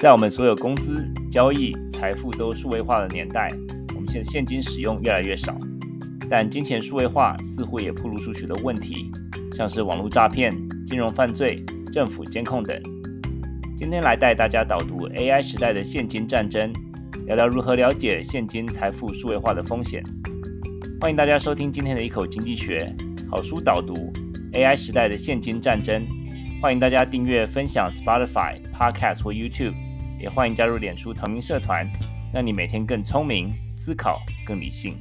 在我们所有工资、交易、财富都数位化的年代，我们现在现金使用越来越少，但金钱数位化似乎也暴露出许多问题，像是网络诈骗、金融犯罪、政府监控等。今天来带大家导读 AI 时代的现金战争，聊聊如何了解现金财富数位化的风险。欢迎大家收听今天的一口经济学好书导读 AI 时代的现金战争。欢迎大家订阅、分享 Spotify、Podcast 或 YouTube。也欢迎加入脸书同名社团，让你每天更聪明，思考更理性。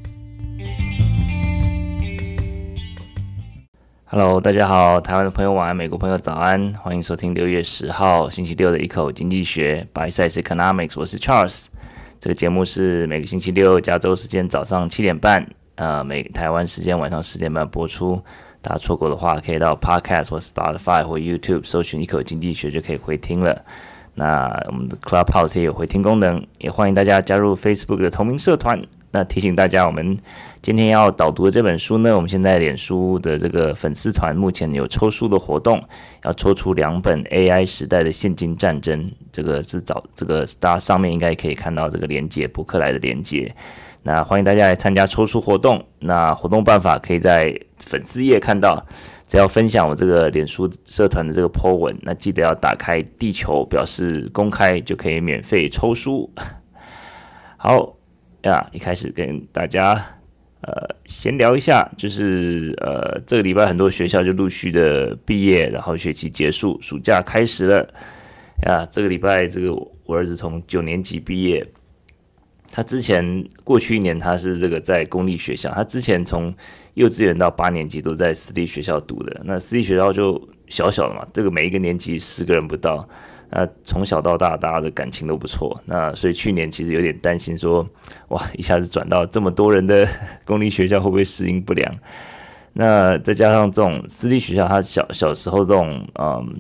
Hello，大家好，台湾的朋友晚安，美国朋友早安，欢迎收听六月十号星期六的一口经济学 Bite Size Economics，我是 Charles。这个节目是每个星期六加州时间早上七点半，呃，每台湾时间晚上十点半播出。大家错过的话，可以到 Podcast 或 Spotify 或 YouTube 搜寻一口经济学就可以回听了。那我们的 Clubhouse 也有回听功能，也欢迎大家加入 Facebook 的同名社团。那提醒大家，我们今天要导读的这本书呢，我们现在脸书的这个粉丝团目前有抽书的活动，要抽出两本 AI 时代的现金战争。这个是找这个大家上面应该可以看到这个连接，博客来的连接。那欢迎大家来参加抽书活动。那活动办法可以在粉丝页看到。只要分享我这个脸书社团的这个 po 文，那记得要打开地球表示公开，就可以免费抽书。好呀，一开始跟大家呃闲聊一下，就是呃这个礼拜很多学校就陆续的毕业，然后学期结束，暑假开始了呀。这个礼拜这个我儿子从九年级毕业。他之前过去一年他是这个在公立学校，他之前从幼稚园到八年级都在私立学校读的。那私立学校就小小的嘛，这个每一个年级十个人不到，那从小到大大家的感情都不错。那所以去年其实有点担心说，哇，一下子转到这么多人的公立学校会不会适应不良？那再加上这种私立学校，他小小时候这种嗯，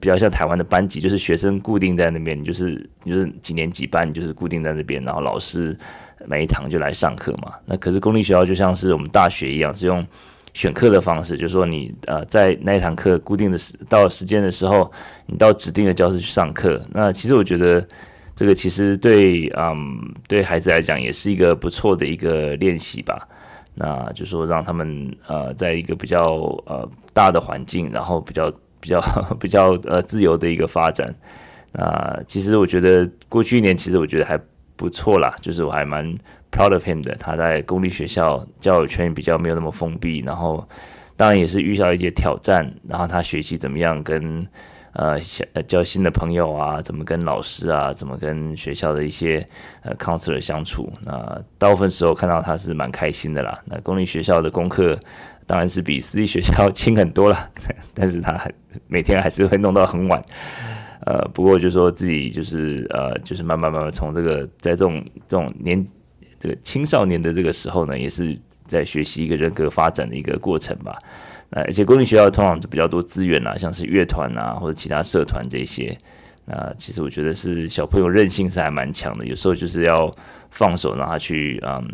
比较像台湾的班级，就是学生固定在那边，就是就是几年几班，就是固定在那边，然后老师每一堂就来上课嘛。那可是公立学校就像是我们大学一样，是用选课的方式，就是说你呃在那一堂课固定的时到时间的时候，你到指定的教室去上课。那其实我觉得这个其实对嗯对孩子来讲也是一个不错的一个练习吧。那就说让他们呃，在一个比较呃大的环境，然后比较 比较比较呃自由的一个发展。那其实我觉得过去一年其实我觉得还不错啦，就是我还蛮 proud of him 的。他在公立学校交友圈比较没有那么封闭，然后当然也是遇到一些挑战，然后他学习怎么样跟。呃，交新的朋友啊，怎么跟老师啊，怎么跟学校的一些呃 counselor 相处？那大部分时候看到他是蛮开心的啦。那公立学校的功课当然是比私立学校轻很多了，但是他还每天还是会弄到很晚。呃，不过就说自己就是呃，就是慢慢慢慢从这个在这种这种年这个青少年的这个时候呢，也是在学习一个人格发展的一个过程吧。而且公立学校通常就比较多资源啦，像是乐团啊或者其他社团这些。那其实我觉得是小朋友韧性是还蛮强的，有时候就是要放手让他去，嗯，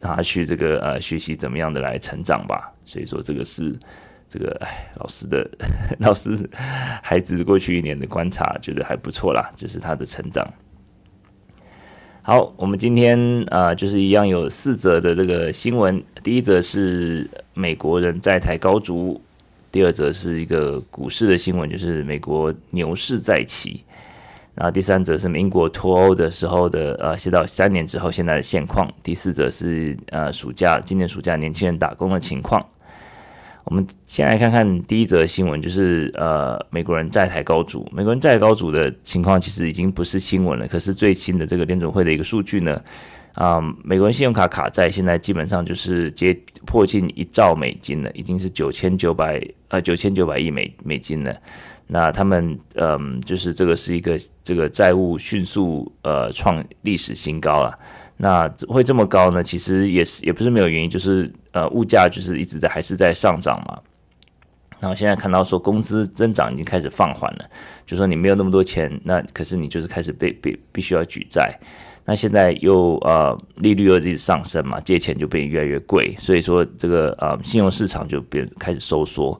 让他去这个呃学习怎么样的来成长吧。所以说这个是这个哎老师的 老师孩子过去一年的观察，觉得还不错啦，就是他的成长。好，我们今天啊、就是一样有四则的这个新闻。第一则是美国人债台高筑，第二则是一个股市的新闻，就是美国牛市再起。然后第三则是英国脱欧的时候的呃，写到三年之后现在的现况。第四则是呃，暑假今年暑假年轻人打工的情况。我们先来看看第一则新闻，就是呃，美国人债台高筑。美国人债台高筑的情况其实已经不是新闻了，可是最新的这个联准会的一个数据呢，啊、美国人信用卡卡债现在基本上就是接破近一兆美金了，已经是九千九百呃九千九百亿美美金了。那他们嗯、就是这个是一个这个债务迅速呃创历史新高了。那会这么高呢？其实也是也不是没有原因，就是呃物价就是一直在还是在上涨嘛。然后现在看到说工资增长已经开始放缓了，就说你没有那么多钱，那可是你就是开始被被必须要举债。那现在又呃利率又一直上升嘛，借钱就变越来越贵，所以说这个呃信用市场就变开始收缩。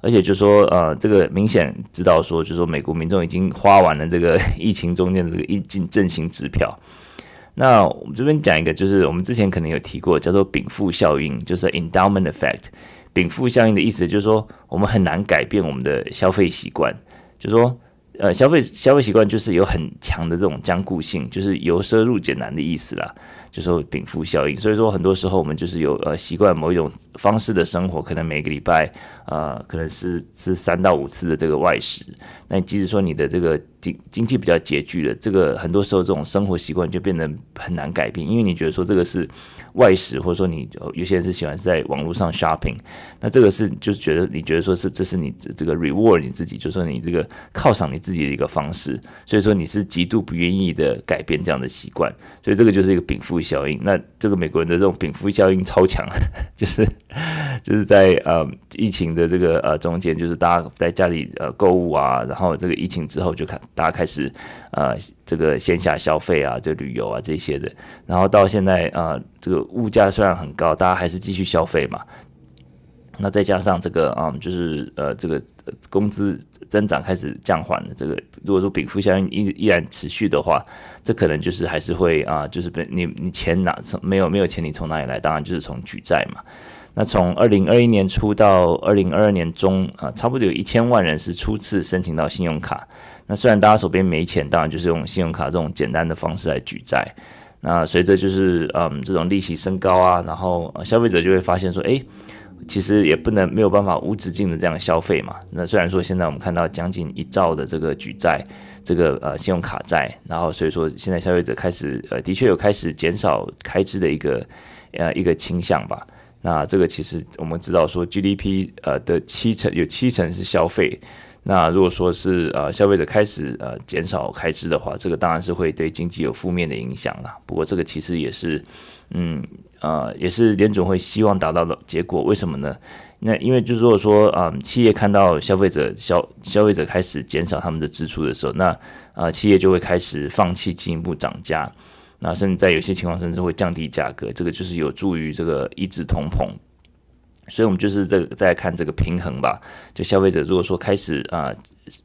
而且就说呃，这个明显知道说，就说美国民众已经花完了这个 疫情中间的这个疫情振兴支票。那我们这边讲一个，就是我们之前可能有提过，叫做禀赋效应，就是 endowment effect。禀赋效应的意思就是说，我们很难改变我们的消费习惯，就是说。呃，消费消费习惯就是有很强的这种僵固性，就是由奢入俭难的意思啦，就说禀赋效应。所以说，很多时候我们就是有呃习惯某一种方式的生活，可能每个礼拜呃可能是吃三到五次的这个外食。那即使说你的这个经经济比较拮据的，这个很多时候这种生活习惯就变得很难改变，因为你觉得说这个是。外食，或者说你有些人是喜欢在网络上 shopping，那这个是就是觉得你觉得说是这是你这个 reward 你自己，就是说你这个犒赏你自己的一个方式，所以说你是极度不愿意的改变这样的习惯，所以这个就是一个禀赋效应。那这个美国人的这种禀赋效应超强，就是就是在呃疫情的这个呃中间，就是大家在家里呃购物啊，然后这个疫情之后就开大家开始呃这个线下消费啊，就旅游啊这些的，然后到现在呃这个。物价虽然很高，大家还是继续消费嘛。那再加上这个啊、嗯，就是呃，这个工资增长开始降缓了。这个如果说禀赋效应依依然持续的话，这可能就是还是会啊，就是被你你钱哪从没有没有钱，你从哪里来？当然就是从举债嘛。那从二零二一年初到二零二二年中啊，差不多有一千万人是初次申请到信用卡。那虽然大家手边没钱，当然就是用信用卡这种简单的方式来举债。那随着就是嗯这种利息升高啊，然后消费者就会发现说，诶，其实也不能没有办法无止境的这样消费嘛。那虽然说现在我们看到将近一兆的这个举债，这个呃信用卡债，然后所以说现在消费者开始呃的确有开始减少开支的一个呃一个倾向吧。那这个其实我们知道说 GDP 呃的七成有七成是消费。那如果说是呃消费者开始呃减少开支的话，这个当然是会对经济有负面的影响啦。不过这个其实也是，嗯呃也是联总会希望达到的结果。为什么呢？那因为就是如果说啊、企业看到消费者消消费者开始减少他们的支出的时候，那啊企业就会开始放弃进一步涨价，那甚至在有些情况甚至会降低价格。这个就是有助于这个抑制通膨。所以，我们就是这个再看这个平衡吧。就消费者如果说开始啊、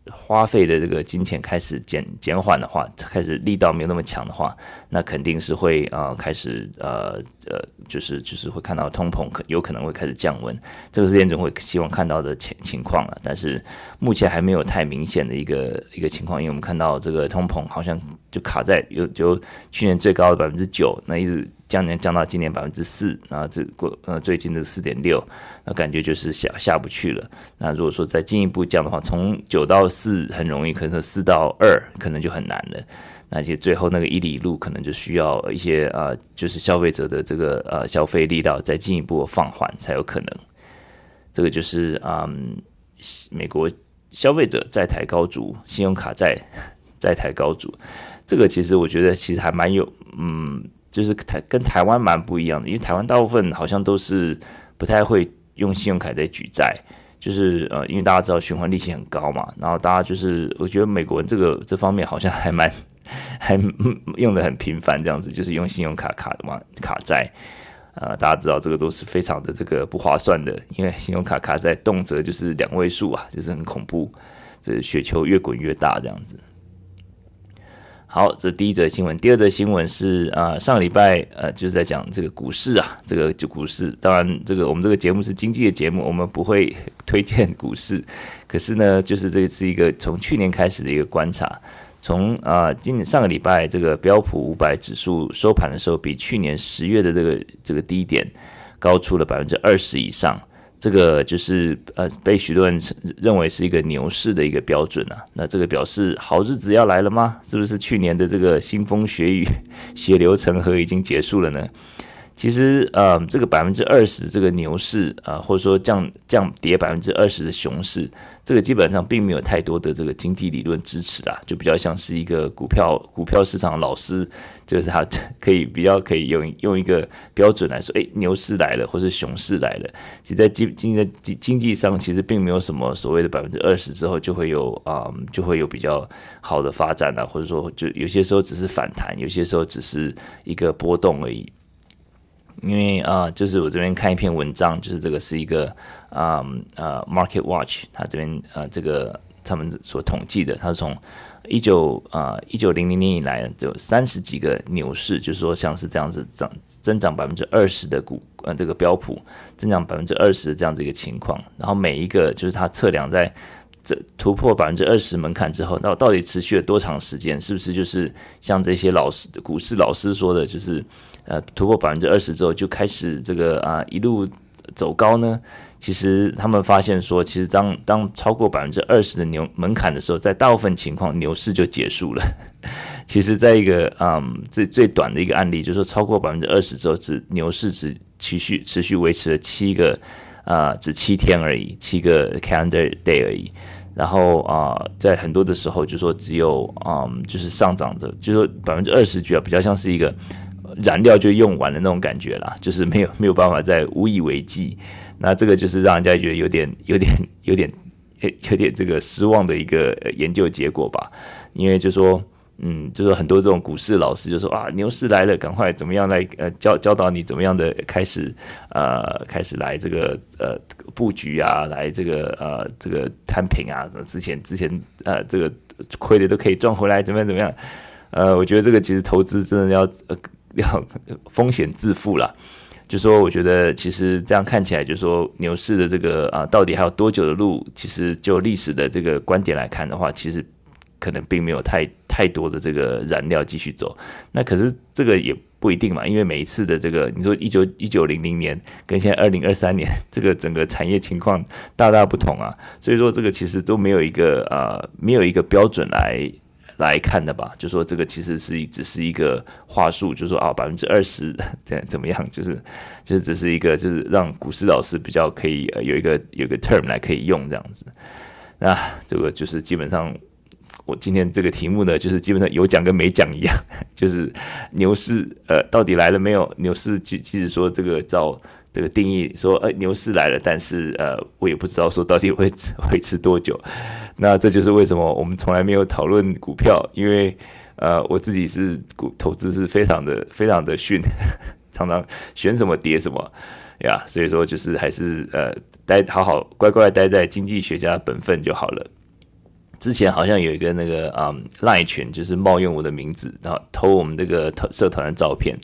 花费的这个金钱开始减减缓的话，开始力道没有那么强的话，那肯定是会啊、开始呃呃就是就是会看到通膨可有可能会开始降温。这个是联总会希望看到的情情况了。但是目前还没有太明显的一个一个情况，因为我们看到这个通膨好像就卡在有就去年最高的百分之九，那一直。降年降到今年百分之四，然后这过呃最近的四点六，那感觉就是下下不去了。那如果说再进一步降的话，从九到四很容易，可能四到二可能就很难了。那就最后那个一里路可能就需要一些呃，就是消费者的这个呃消费力道再进一步放缓才有可能。这个就是嗯，美国消费者债台高筑，信用卡债 债台高筑。这个其实我觉得其实还蛮有嗯。就是台跟台湾蛮不一样的，因为台湾大部分好像都是不太会用信用卡在举债，就是呃，因为大家知道循环利息很高嘛，然后大家就是我觉得美国人这个这方面好像还蛮 还用的很频繁，这样子就是用信用卡卡的嘛卡债，呃，大家知道这个都是非常的这个不划算的，因为信用卡卡债动辄就是两位数啊，就是很恐怖，这雪球越滚越大这样子。好，这第一则新闻。第二则新闻是啊、上个礼拜呃，就是在讲这个股市啊，这个就股市。当然，这个我们这个节目是经济的节目，我们不会 推荐股市。可是呢，就是这是一个从去年开始的一个观察。从啊，今上个礼拜这个标普五百指数收盘的时候，比去年十月的这个这个低点高出了百分之二十以上。这个就是呃，被许多人认为是一个牛市的一个标准啊。那这个表示好日子要来了吗？是不是去年的这个腥风血雨、血流成河已经结束了呢？其实，呃，这个百分之二十这个牛市啊，或者说降降跌百分之二十的熊市，这个基本上并没有太多的这个经济理论支持啦，就比较像是一个股票股票市场老师，就是他可以比较可以用用一个标准来说，诶，牛市来了，或是熊市来了。其实在经经济经经济上，其实并没有什么所谓的百分之二十之后就会有啊，就会有比较好的发展啊，或者说就有些时候只是反弹，有些时候只是一个波动而已。因为啊、就是我这边看一篇文章，就是这个是一个啊呃 Market Watch，它这边呃这个他们所统计的，它是从一九啊一九零零年以来就三十几个牛市，就是说像是这样子涨增长百分之二十的股呃这个标普增长百分之二十这样子一个情况，然后每一个就是它测量在。这突破百分之二十门槛之后，那到底持续了多长时间？是不是就是像这些老师、股市老师说的，就是呃突破百分之二十之后就开始这个啊一路走高呢？其实他们发现说，其实当当超过百分之二十的牛门槛的时候，在大部分情况牛市就结束了。其实，在一个嗯最最短的一个案例，就是说超过百分之二十之后，只牛市只持续持续维持了七个。啊、只七天而已，七个 calendar day 而已。然后啊、在很多的时候，就说只有嗯，就是上涨的，就说百分之二十，觉得比较像是一个燃料就用完了那种感觉啦，就是没有没有办法再无以为继。那这个就是让人家觉得有点有点有点 有点这个失望的一个研究结果吧，因为就说。嗯，就是很多这种股市老师就说啊，牛市来了，赶快怎么样来呃教教导你怎么样的开始呃开始来这个呃布局啊，来这个呃这个摊平啊，之前之前呃这个亏的都可以赚回来，怎么样怎么样？呃，我觉得这个其实投资真的要呃要风险自负了。就说我觉得其实这样看起来，就是说牛市的这个啊到底还有多久的路？其实就历史的这个观点来看的话，其实。可能并没有太太多的这个燃料继续走，那可是这个也不一定嘛，因为每一次的这个，你说一九一九零零年跟现在二零二三年，这个整个产业情况大大不同啊，所以说这个其实都没有一个呃没有一个标准来来看的吧，就说这个其实是只是一个话术，就说啊百分之二十 怎怎么样，就是就是只是一个就是让股市老师比较可以呃有一个有一个 term 来可以用这样子，那这个就是基本上。我今天这个题目呢，就是基本上有讲跟没讲一样，就是牛市呃到底来了没有？牛市即即使说这个照这个定义说，呃牛市来了，但是呃我也不知道说到底会维持多久。那这就是为什么我们从来没有讨论股票，因为呃我自己是股投资是非常的非常的逊，常常选什么跌什么呀，所以说就是还是呃待好好乖乖待在经济学家本分就好了。之前好像有一个那个嗯赖群，就是冒用我的名字，然后偷我们这个社团的照片，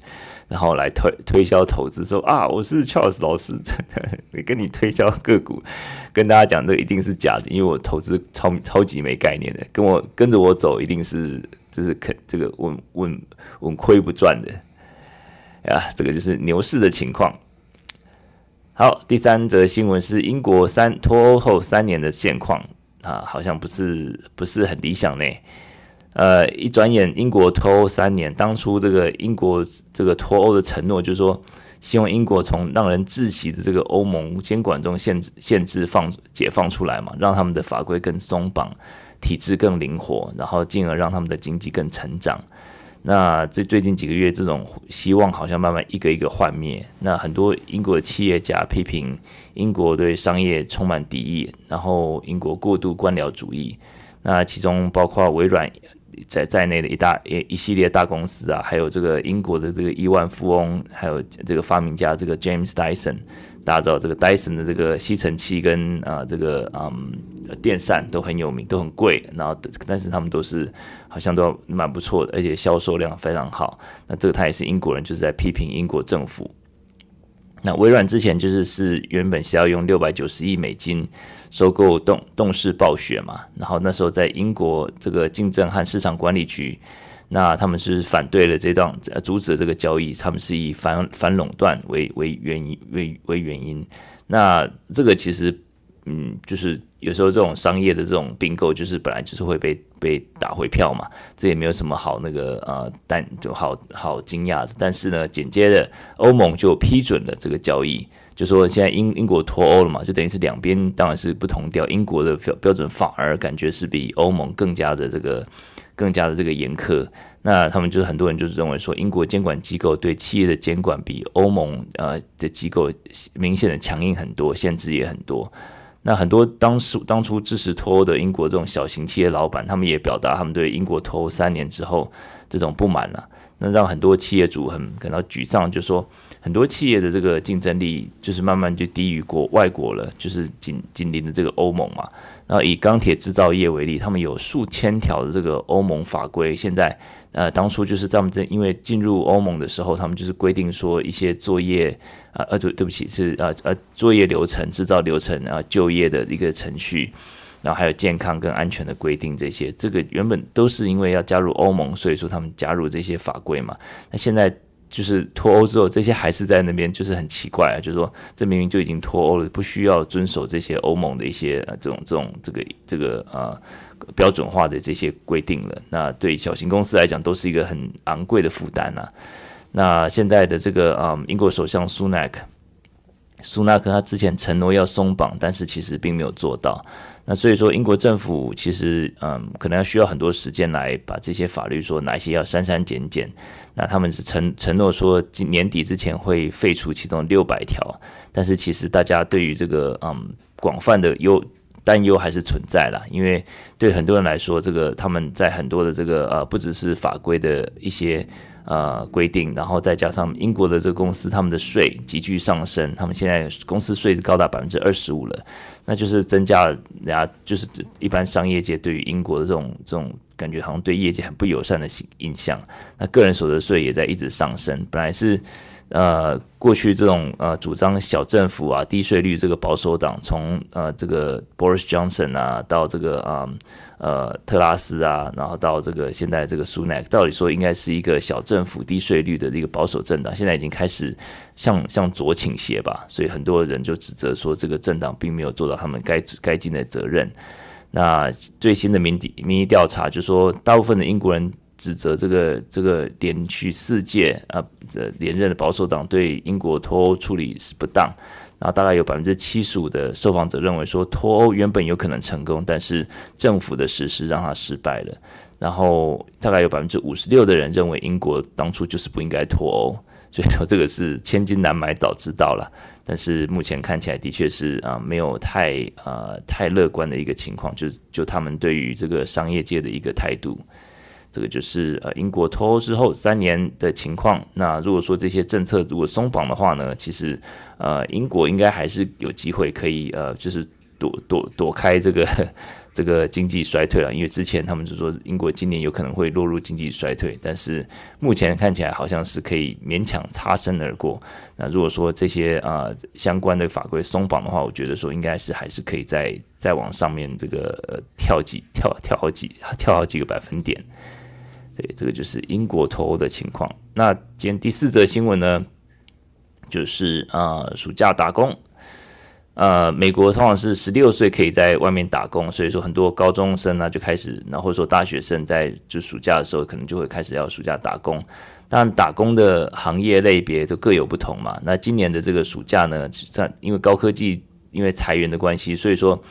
然后来推推销投资，说啊我是 Charles 老师，你跟你推销个股，跟大家讲这一定是假的，因为我投资超超级没概念的，跟我跟着我走一定是就是肯这个稳稳稳亏不赚的呀，这个就是牛市的情况。好，第三则新闻是英国三脱欧后三年的现况。啊，好像不是不是很理想呢。呃，一转眼英国脱欧三年，当初这个英国这个脱欧的承诺，就是说希望英国从让人窒息的这个欧盟监管中限制限制放解放出来嘛，让他们的法规更松绑，体制更灵活，然后进而让他们的经济更成长。那这最近几个月，这种希望好像慢慢一个一个幻灭。那很多英国的企业家批评英国对商业充满敌意，然后英国过度官僚主义。那其中包括微软在在内的一大一一系列大公司啊，还有这个英国的这个亿万富翁，还有这个发明家这个 James Dyson，大家知道这个 Dyson 的这个吸尘器跟啊这个嗯电扇都很有名，都很贵，然后但是他们都是。好像都蛮不错的，而且销售量非常好。那这个他也是英国人，就是在批评英国政府。那微软之前就是是原本是要用六百九十亿美金收购动动视暴雪嘛，然后那时候在英国这个竞争和市场管理局，那他们是反对了这档，阻止这个交易，他们是以反反垄断为为原因为为原因。那这个其实。嗯，就是有时候这种商业的这种并购，就是本来就是会被被打回票嘛，这也没有什么好那个呃，但就好好惊讶的。但是呢，紧接着欧盟就批准了这个交易，就说现在英英国脱欧了嘛，就等于是两边当然是不同调，英国的标标准反而感觉是比欧盟更加的这个更加的这个严苛。那他们就是很多人就是认为说，英国监管机构对企业的监管比欧盟呃的机构明显的强硬很多，限制也很多。那很多当时当初支持脱欧的英国这种小型企业老板，他们也表达他们对英国脱欧三年之后这种不满了。那让很多企业主很感到沮丧，就说很多企业的这个竞争力就是慢慢就低于国外国了，就是紧紧邻的这个欧盟嘛。然后以钢铁制造业为例，他们有数千条的这个欧盟法规。现在，呃，当初就是他们在因为进入欧盟的时候，他们就是规定说一些作业，呃呃，对对不起，是呃呃作业流程、制造流程啊、就业的一个程序，然后还有健康跟安全的规定这些。这个原本都是因为要加入欧盟，所以说他们加入这些法规嘛。那现在。就是脱欧之后，这些还是在那边，就是很奇怪啊。就是说，这明明就已经脱欧了，不需要遵守这些欧盟的一些呃这种这种这个这个呃标准化的这些规定了。那对小型公司来讲，都是一个很昂贵的负担呐。那现在的这个啊、英国首相苏纳克。苏纳克他之前承诺要松绑，但是其实并没有做到。那所以说，英国政府其实嗯，可能要需要很多时间来把这些法律说哪些要删删减减。那他们是承承诺说今年底之前会废除其中六百条，但是其实大家对于这个嗯广泛的优担忧还是存在啦，因为对很多人来说，这个他们在很多的这个呃不只是法规的一些。呃，规定，然后再加上英国的这个公司，他们的税急剧上升，他们现在公司税是高达百分之二十五了，那就是增加了人家就是一般商业界对于英国的这种这种感觉，好像对业界很不友善的印象。那个人所得税也在一直上升，本来是。呃，过去这种呃主张小政府啊、低税率这个保守党，从呃这个 Boris Johnson 啊，到这个啊呃，特拉斯啊，然后到这个现在这个苏纳克，到底说应该是一个小政府、低税率的一个保守政党，现在已经开始向向左倾斜吧。所以很多人就指责说，这个政党并没有做到他们该该尽的责任。那最新的民意民意调查就说，大部分的英国人。指责这个这个连续四届啊这连任的保守党对英国脱欧处理是不当，然后大概有百分之七十五的受访者认为说脱欧原本有可能成功，但是政府的实施让他失败了。然后大概有百分之五十六的人认为英国当初就是不应该脱欧，所以说这个是千金难买早知道了。但是目前看起来的确是啊没有太呃太乐观的一个情况，就就他们对于这个商业界的一个态度。这个就是呃英国脱欧之后三年的情况。那如果说这些政策如果松绑的话呢，其实呃英国应该还是有机会可以呃就是躲 躲躲开这个 这个经济衰退了。因为之前他们就说英国今年有可能会落入经济衰退，但是目前看起来好像是可以勉强擦身而过。那如果说这些啊、相关的法规松绑的话，我觉得说应该是还是可以再再往上面这个、跳几跳跳好几跳好几个百分点。对，这个就是英国脱欧的情况。那今天第四则新闻呢，就是啊、暑假打工。呃，美国通常是十六岁可以在外面打工，所以说很多高中生呢就开始，然后说大学生在就暑假的时候，可能就会开始要暑假打工。但，打工的行业类别都各有不同嘛。那今年的这个暑假呢，在因为高科技因为裁员的关系，所以说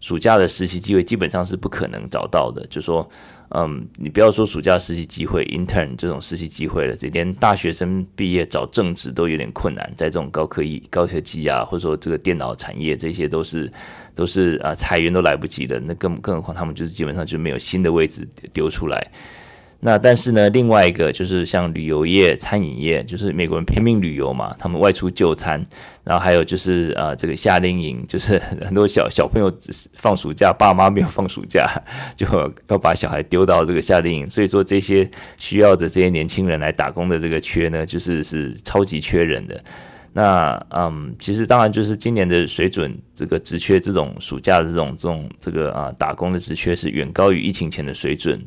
暑假的实习机会基本上是不可能找到的，就说。嗯，你不要说暑假实习机会，intern 这种实习机会了，这连大学生毕业找正职都有点困难，在这种高科技、高科技啊，或者说这个电脑产业，这些都是都是啊裁员都来不及的，那更更何况他们就是基本上就没有新的位置丢出来。那但是呢，另外一个就是像旅游业、餐饮业，就是美国人拼命旅游嘛，他们外出就餐，然后还有就是呃这个夏令营，就是很多小小朋友只是放暑假，爸妈没有放暑假，就要把小孩丢到这个夏令营，所以说这些需要的这些年轻人来打工的这个缺呢，就是是超级缺人的。那嗯，其实当然就是今年的水准，这个职缺这种暑假的这种这种这个啊打工的职缺是远高于疫情前的水准。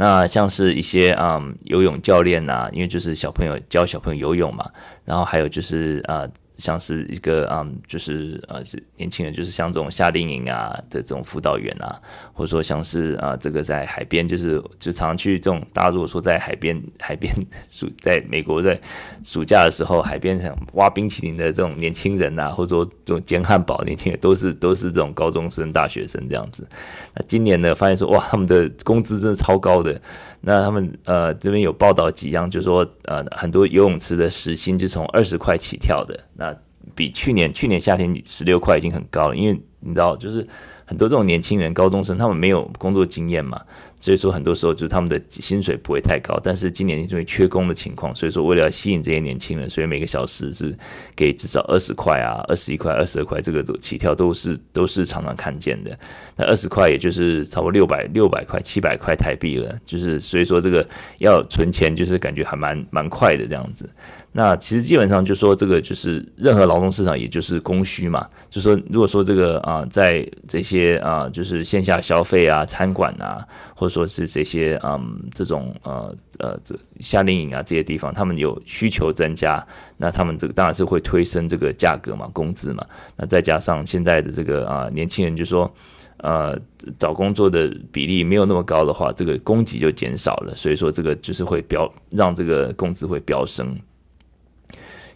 那像是一些嗯游泳教练呐、因为就是小朋友教小朋友游泳嘛，然后还有就是呃。像是一个嗯，就是呃，是年轻人，就是像这种夏令营啊的这种辅导员啊，或者说像是啊、这个在海边，就是就常去这种大家如果说在海边，海边暑在美国在暑假的时候，海边想挖冰淇淋的这种年轻人啊，或者说这种煎汉堡年轻人，都是都是这种高中生、大学生这样子。那今年呢，发现说哇，他们的工资真的超高的。那他们呃这边有报道几样，就是说呃很多游泳池的时薪就从二十块起跳的，那比去年去年夏天十六块已经很高了，因为你知道就是很多这种年轻人、高中生，他们没有工作经验嘛，所以说很多时候就是他们的薪水不会太高。但是今年因为缺工的情况，所以说为了要吸引这些年轻人，所以每个小时是给至少二十块啊、二十一块、二十二块，这个都起跳都是都是常常看见的。那二十块也就是差不多六百六百块、七百块台币了，就是所以说这个要存钱，就是感觉还蛮蛮快的这样子。那其实基本上就说这个就是任何劳动市场，也就是供需嘛。就说如果说这个啊，在这些啊，就是线下消费啊、餐馆啊，或者说是这些嗯这种呃呃这夏令营啊这些地方，他们有需求增加，那他们这个当然是会推升这个价格嘛、工资嘛。那再加上现在的这个啊年轻人就说呃找工作的比例没有那么高的话，这个供给就减少了，所以说这个就是会飙让这个工资会飙升。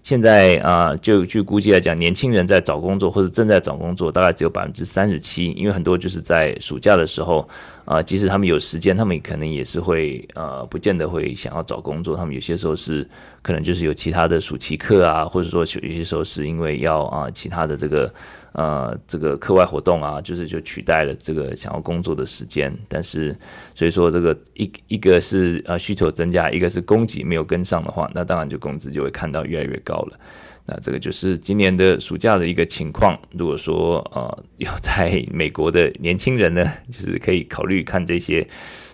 现在啊、就据估计来讲，年轻人在找工作或者正在找工作，大概只有百分之三十七。因为很多就是在暑假的时候，啊、即使他们有时间，他们可能也是会呃，不见得会想要找工作。他们有些时候是可能就是有其他的暑期课啊，或者说有些时候是因为要啊、其他的这个。呃，这个课外活动啊，就是就取代了这个想要工作的时间，但是所以说这个一一个是呃需求增加，一个是供给没有跟上的话，那当然就工资就会看到越来越高了。那这个就是今年的暑假的一个情况。如果说呃有在美国的年轻人呢，就是可以考虑看这些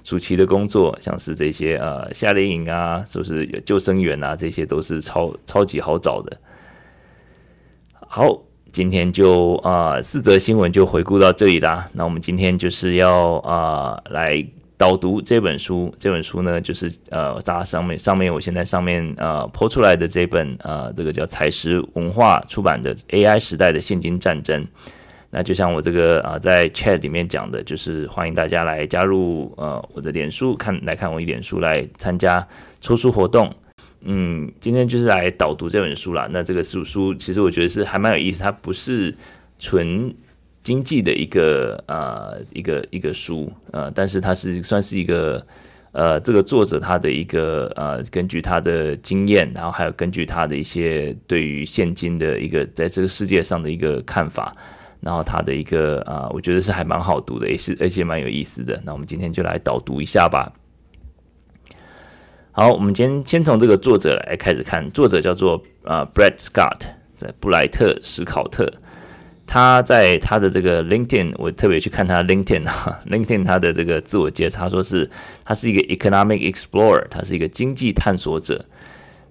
暑期的工作，像是这些呃夏令营啊，是不是救生员啊，这些都是超超级好找的。好。今天就啊、呃、四则新闻就回顾到这里啦。那我们今天就是要啊、呃、来导读这本书。这本书呢，就是呃，大家上面上面我现在上面呃抛出来的这本呃，这个叫采石文化出版的 AI 时代的现金战争。那就像我这个啊、在 chat 里面讲的，就是欢迎大家来加入呃我的脸书看来看我一脸书来参加抽书活动。嗯，今天就是来导读这本书啦。那这个书书其实我觉得是还蛮有意思，它不是纯经济的一个呃一个一个书呃，但是它是算是一个呃这个作者他的一个呃根据他的经验，然后还有根据他的一些对于现今的一个在这个世界上的一个看法，然后他的一个啊、我觉得是还蛮好读的，也是而且蛮有意思的。那我们今天就来导读一下吧。好，我们先先从这个作者来开始看。作者叫做啊、Brett Scott，在布莱特·史考特。他在他的这个 LinkedIn，我特别去看他 LinkedIn 哈，LinkedIn 他的这个自我介绍，他说是他是一个 Economic Explorer，他是一个经济探索者。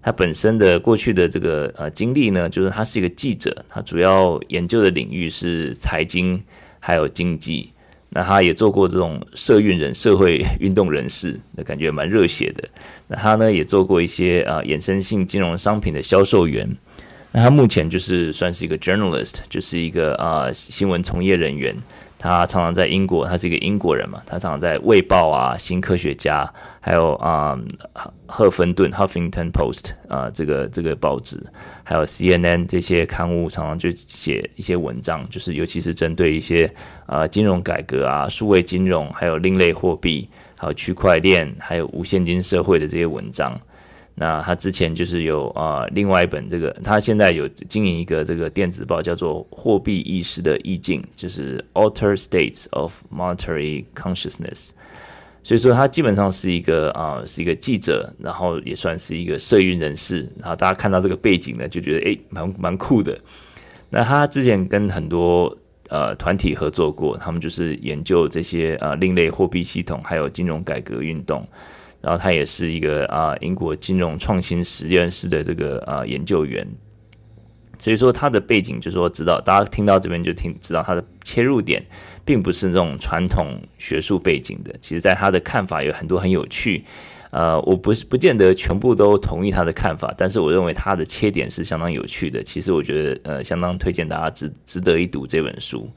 他本身的过去的这个呃经历呢，就是他是一个记者，他主要研究的领域是财经还有经济。那他也做过这种社运人、社会运动人士，那感觉蛮热血的。那他呢也做过一些啊衍生性金融商品的销售员。那他目前就是算是一个 journalist，就是一个啊新闻从业人员。他常常在英国，他是一个英国人嘛，他常常在《卫报》啊、《新科学家》，还有啊《赫芬顿》（Huffington Post） 啊这个这个报纸，还有 CNN 这些刊物，常常就写一些文章，就是尤其是针对一些啊金融改革啊、数位金融，还有另类货币，还有区块链，还有无现金社会的这些文章。那他之前就是有啊、另外一本这个，他现在有经营一个这个电子报，叫做《货币意识的意境》，就是 Alter States of Monetary Consciousness。所以说，他基本上是一个啊、是一个记者，然后也算是一个社运人士。然后大家看到这个背景呢，就觉得诶，蛮蛮酷的。那他之前跟很多呃团体合作过，他们就是研究这些、呃、另类货币系统，还有金融改革运动。然后他也是一个啊英国金融创新实验室的这个啊研究员，所以说他的背景就是说，知道大家听到这边就听知道他的切入点，并不是那种传统学术背景的。其实，在他的看法有很多很有趣，呃，我不是不见得全部都同意他的看法，但是我认为他的切点是相当有趣的。其实我觉得呃相当推荐大家值值得一读这本书。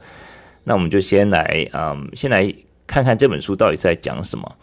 那我们就先来嗯先来看看这本书到底在讲什么。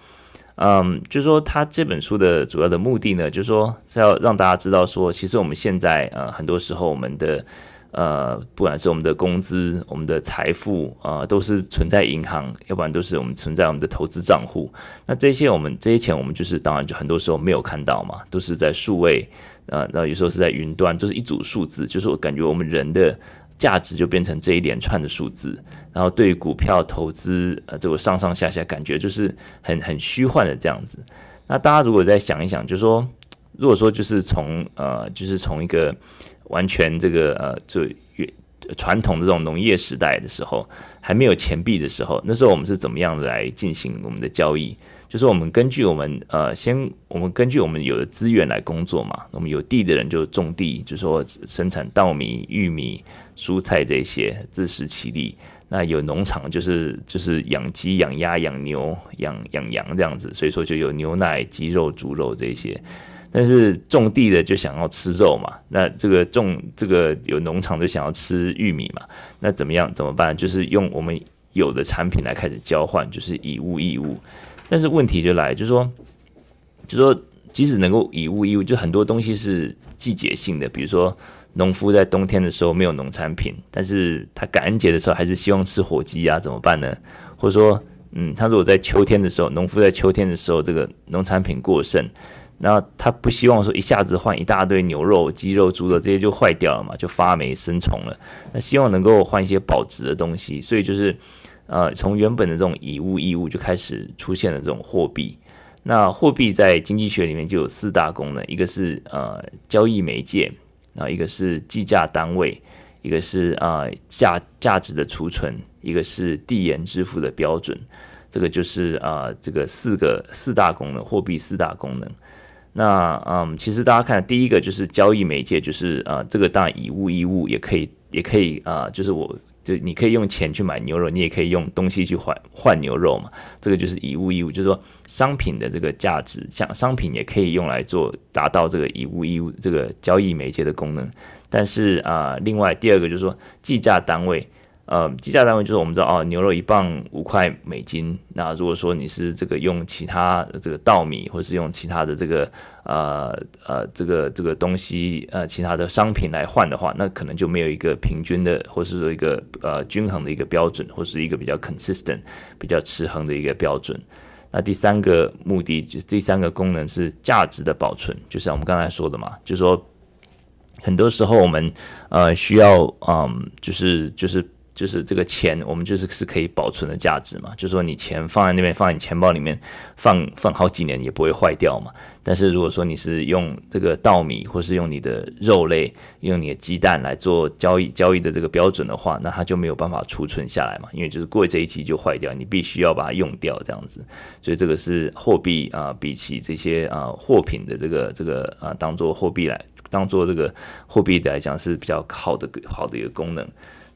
嗯，就是说他这本书的主要的目的呢，就是说是要让大家知道说，其实我们现在呃很多时候我们的呃不管是我们的工资、我们的财富啊、都是存在银行，要不然都是我们存在我们的投资账户。那这些我们这些钱，我们就是当然就很多时候没有看到嘛，都是在数位啊，那、呃、有时候是在云端，就是一组数字，就是我感觉我们人的价值就变成这一连串的数字，然后对于股票投资，呃，这个上上下下感觉就是很很虚幻的这样子。那大家如果再想一想，就是说，如果说就是从呃，就是从一个完全这个呃，就传统的这种农业时代的时候，还没有钱币的时候，那时候我们是怎么样来进行我们的交易？就是我们根据我们呃，先我们根据我们有的资源来工作嘛。我们有地的人就种地，就是说生产稻米、玉米、蔬菜这些，自食其力。那有农场就是就是养鸡、养鸭、养牛、养养羊这样子，所以说就有牛奶、鸡肉、猪肉这些。但是种地的就想要吃肉嘛，那这个种这个有农场就想要吃玉米嘛，那怎么样？怎么办？就是用我们有的产品来开始交换，就是以物易物。但是问题就来，就是说，就说，即使能够以物易物，就很多东西是季节性的，比如说农夫在冬天的时候没有农产品，但是他感恩节的时候还是希望吃火鸡啊，怎么办呢？或者说，嗯，他如果在秋天的时候，农夫在秋天的时候这个农产品过剩，那他不希望说一下子换一大堆牛肉、鸡肉、猪肉这些就坏掉了嘛，就发霉生虫了，那希望能够换一些保值的东西，所以就是。呃，从原本的这种以物易物就开始出现了这种货币。那货币在经济学里面就有四大功能，一个是呃交易媒介，然后一个是计价单位，一个是呃价价值的储存，一个是递延支付的标准。这个就是啊、这个四个四大功能，货币四大功能。那嗯，其实大家看第一个就是交易媒介，就是啊、这个当然以物易物也可以，也可以啊、就是我。就你可以用钱去买牛肉，你也可以用东西去换换牛肉嘛。这个就是以物易物，就是说商品的这个价值，像商品也可以用来做达到这个以物易物这个交易媒介的功能。但是啊、另外第二个就是说计价单位。呃，计价单位就是我们知道哦，牛肉一磅五块美金。那如果说你是这个用其他这个稻米，或是用其他的这个呃呃这个这个东西呃其他的商品来换的话，那可能就没有一个平均的，或是说一个呃均衡的一个标准，或是一个比较 consistent、比较持恒的一个标准。那第三个目的就是第三个功能是价值的保存，就像我们刚才说的嘛，就是说很多时候我们呃需要嗯就是就是。就是这个钱，我们就是是可以保存的价值嘛。就是说，你钱放在那边，放在你钱包里面，放放好几年也不会坏掉嘛。但是如果说你是用这个稻米，或是用你的肉类，用你的鸡蛋来做交易交易的这个标准的话，那它就没有办法储存下来嘛。因为就是过这一期就坏掉，你必须要把它用掉这样子。所以这个是货币啊，比起这些啊货品的这个这个啊，当做货币来当做这个货币的来讲是比较好的好的一个功能。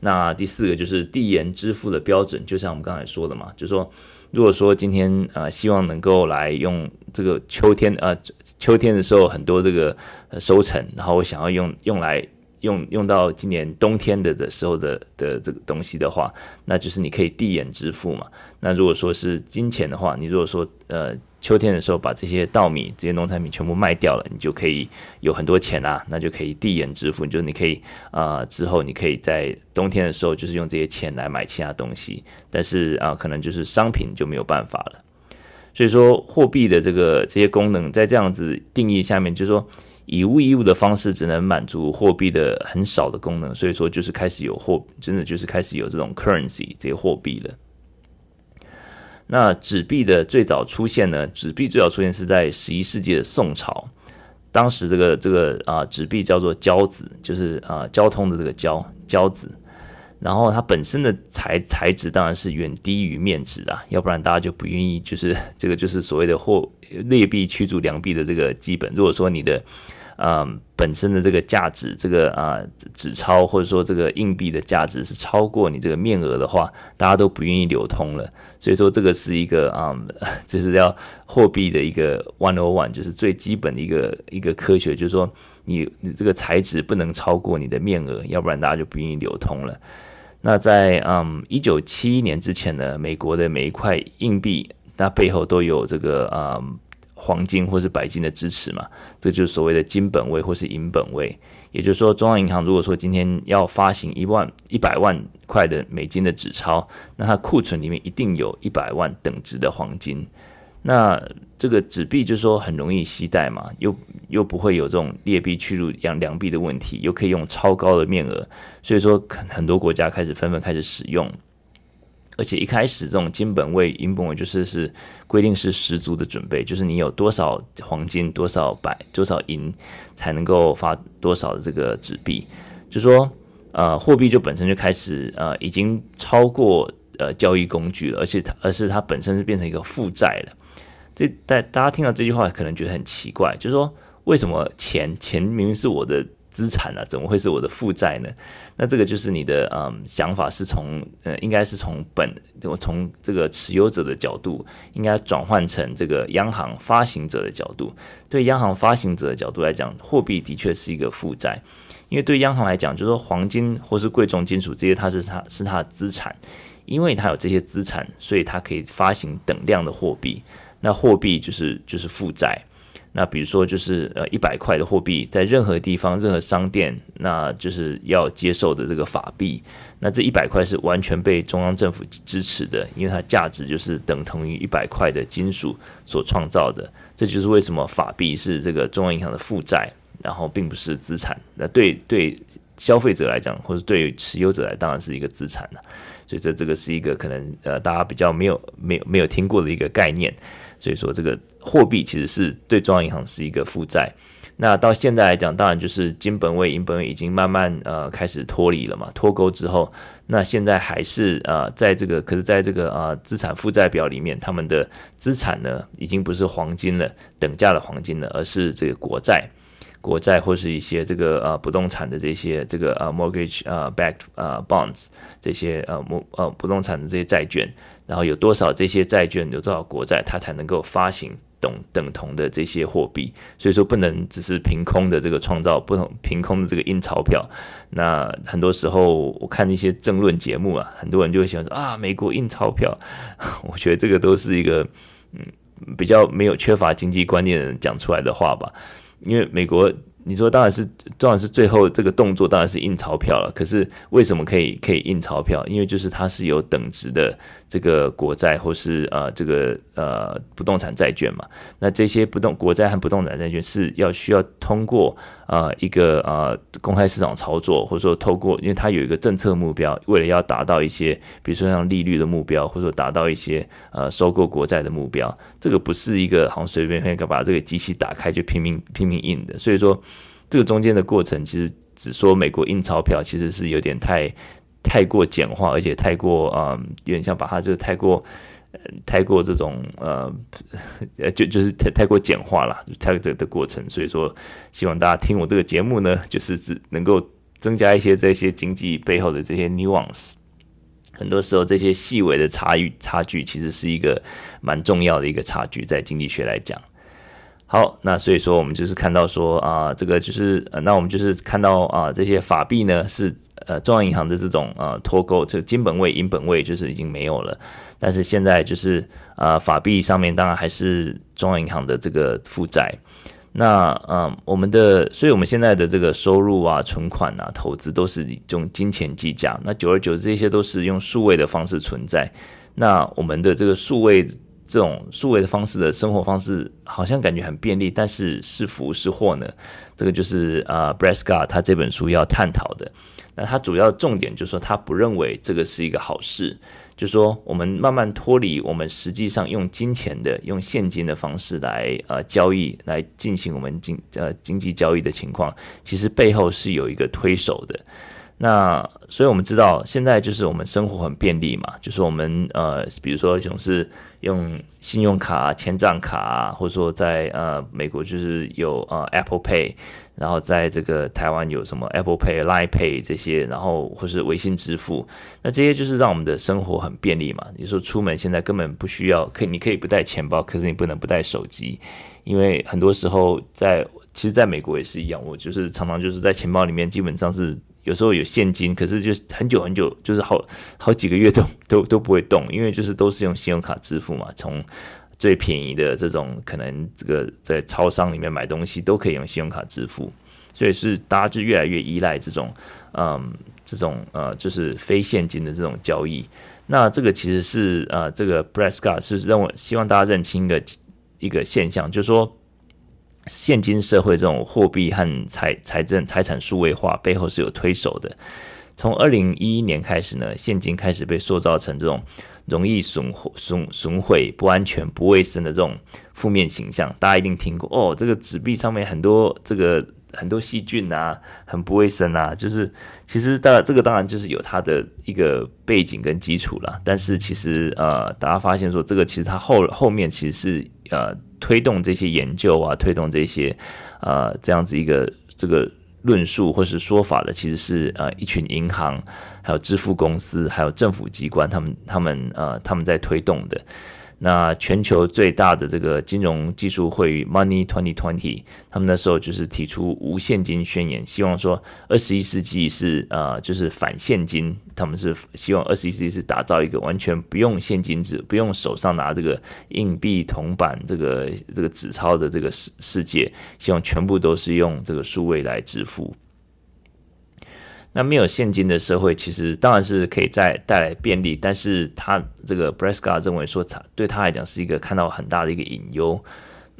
那第四个就是递延支付的标准，就像我们刚才说的嘛，就是说，如果说今天呃希望能够来用这个秋天呃秋天的时候很多这个收成，然后我想要用用来用用到今年冬天的的时候的的这个东西的话，那就是你可以递延支付嘛。那如果说是金钱的话，你如果说呃。秋天的时候，把这些稻米、这些农产品全部卖掉了，你就可以有很多钱啊，那就可以递延支付。就是你可以啊、之后你可以在冬天的时候，就是用这些钱来买其他东西。但是啊、可能就是商品就没有办法了。所以说，货币的这个这些功能，在这样子定义下面，就是说以物易物的方式只能满足货币的很少的功能。所以说，就是开始有货，真的就是开始有这种 currency 这些货币了。那纸币的最早出现呢？纸币最早出现是在十一世纪的宋朝，当时这个这个啊纸币叫做交子，就是啊交通的这个交交子，然后它本身的材材质当然是远低于面值啊，要不然大家就不愿意，就是这个就是所谓的货劣币驱逐良币的这个基本。如果说你的嗯，本身的这个价值，这个啊纸钞或者说这个硬币的价值是超过你这个面额的话，大家都不愿意流通了。所以说这个是一个啊，就是要货币的一个 one o one，就是最基本的一个一个科学，就是说你你这个材质不能超过你的面额，要不然大家就不愿意流通了。那在嗯一九七一年之前呢，美国的每一块硬币，它背后都有这个啊。黄金或是白金的支持嘛，这就是所谓的金本位或是银本位。也就是说，中央银行如果说今天要发行一万一百万块的美金的纸钞，那它库存里面一定有一百万等值的黄金。那这个纸币就是说很容易携带嘛，又又不会有这种劣币驱逐良良币的问题，又可以用超高的面额，所以说很很多国家开始纷纷开始使用。而且一开始这种金本位、银本位就是是规定是十足的准备，就是你有多少黄金、多少白、多少银，才能够发多少的这个纸币。就说呃，货币就本身就开始呃，已经超过呃交易工具了，而且它而是它本身是变成一个负债了。这大大家听到这句话可能觉得很奇怪，就是说为什么钱钱明明是我的资产啊，怎么会是我的负债呢？那这个就是你的嗯想法是从呃应该是从本我从这个持有者的角度，应该转换成这个央行发行者的角度。对央行发行者的角度来讲，货币的确是一个负债，因为对央行来讲，就是说黄金或是贵重金属这些，它是它是它的资产，因为它有这些资产，所以它可以发行等量的货币。那货币就是就是负债。那比如说，就是呃一百块的货币，在任何地方、任何商店，那就是要接受的这个法币。那这一百块是完全被中央政府支持的，因为它价值就是等同于一百块的金属所创造的。这就是为什么法币是这个中央银行的负债，然后并不是资产。那对对消费者来讲，或者对持有者来，当然是一个资产了。所以这这个是一个可能呃大家比较没有没有没有听过的一个概念。所以说，这个货币其实是对中央银行是一个负债。那到现在来讲，当然就是金本位、银本位已经慢慢呃开始脱离了嘛，脱钩之后，那现在还是呃在这个，可是在这个呃资产负债表里面，他们的资产呢已经不是黄金了，等价的黄金了，而是这个国债。国债或是一些这个呃不动产的这些这个呃 mortgage 呃 backed 呃 bonds 这些呃不呃不动产的这些债券，然后有多少这些债券，有多少国债，它才能够发行等等同的这些货币。所以说不能只是凭空的这个创造不同凭空的这个印钞票。那很多时候我看一些政论节目啊，很多人就会想说啊，美国印钞票，我觉得这个都是一个嗯比较没有缺乏经济观念的人讲出来的话吧。因为美国，你说当然是，当然是最后这个动作当然是印钞票了。可是为什么可以可以印钞票？因为就是它是有等值的这个国债或是呃这个呃不动产债券嘛。那这些不动国债和不动产债券是要需要通过。啊、呃，一个呃公开市场操作，或者说透过，因为它有一个政策目标，为了要达到一些，比如说像利率的目标，或者说达到一些呃收购国债的目标，这个不是一个好像随便可以把这个机器打开就拼命 拼命印的。所以说，这个中间的过程，其实只说美国印钞票，其实是有点太太过简化，而且太过啊、呃，有点像把它这个太过。呃，太过这种呃，呃，就就是太太过简化了，太这的过程，所以说希望大家听我这个节目呢，就是只能够增加一些这些经济背后的这些 nuance。很多时候，这些细微的差异差距，其实是一个蛮重要的一个差距，在经济学来讲。好，那所以说我们就是看到说啊、这个就是呃，那我们就是看到啊、这些法币呢是呃中央银行的这种呃脱钩，就金本位、银本位就是已经没有了。但是现在就是啊、呃，法币上面当然还是中央银行的这个负债。那嗯、我们的，所以我们现在的这个收入啊、存款啊、投资都是用金钱计价。那久而久之，这些都是用数位的方式存在。那我们的这个数位。这种数位的方式的生活方式好像感觉很便利，但是是福是祸呢？这个就是啊 b r e s c a 他这本书要探讨的。那他主要重点就是说，他不认为这个是一个好事。就是说，我们慢慢脱离我们实际上用金钱的、用现金的方式来呃交易，来进行我们经呃经济交易的情况，其实背后是有一个推手的。那所以我们知道，现在就是我们生活很便利嘛，就是我们呃，比如说总是用信用卡、签账卡，或者说在呃美国就是有呃 Apple Pay，然后在这个台湾有什么 Apple Pay、Line Pay 这些，然后或是微信支付，那这些就是让我们的生活很便利嘛。有时候出门现在根本不需要，可以你可以不带钱包，可是你不能不带手机，因为很多时候在其实在美国也是一样，我就是常常就是在钱包里面基本上是。有时候有现金，可是就是很久很久，就是好好几个月都都都不会动，因为就是都是用信用卡支付嘛。从最便宜的这种，可能这个在超商里面买东西都可以用信用卡支付，所以是大家就越来越依赖这种，嗯，这种呃，就是非现金的这种交易。那这个其实是呃，这个 Brad Scott 是认为希望大家认清一个一个现象，就是说现今社会这种货币和财财政财产数位化背后是有推手的。从二零一一年开始呢，现金开始被塑造成这种容易损损损毁、不安全、不卫生的这种负面形象。大家一定听过哦，这个纸币上面很多这个。很多细菌啊，很不卫生啊，就是其实当然这个当然就是有它的一个背景跟基础了，但是其实呃，大家发现说这个其实它后后面其实是呃推动这些研究啊，推动这些呃这样子一个这个论述或是说法的，其实是呃一群银行，还有支付公司，还有政府机关，他们他们呃他们在推动的。那全球最大的这个金融技术会议 Money Twenty Twenty，他们那时候就是提出无现金宣言，希望说二十一世纪是呃就是反现金，他们是希望二十一世纪是打造一个完全不用现金纸、不用手上拿这个硬币、铜板、这个这个纸钞的这个世世界，希望全部都是用这个数位来支付。那没有现金的社会，其实当然是可以再带来便利，但是他这个 Brad Scott 认为说，他对他来讲是一个看到很大的一个隐忧。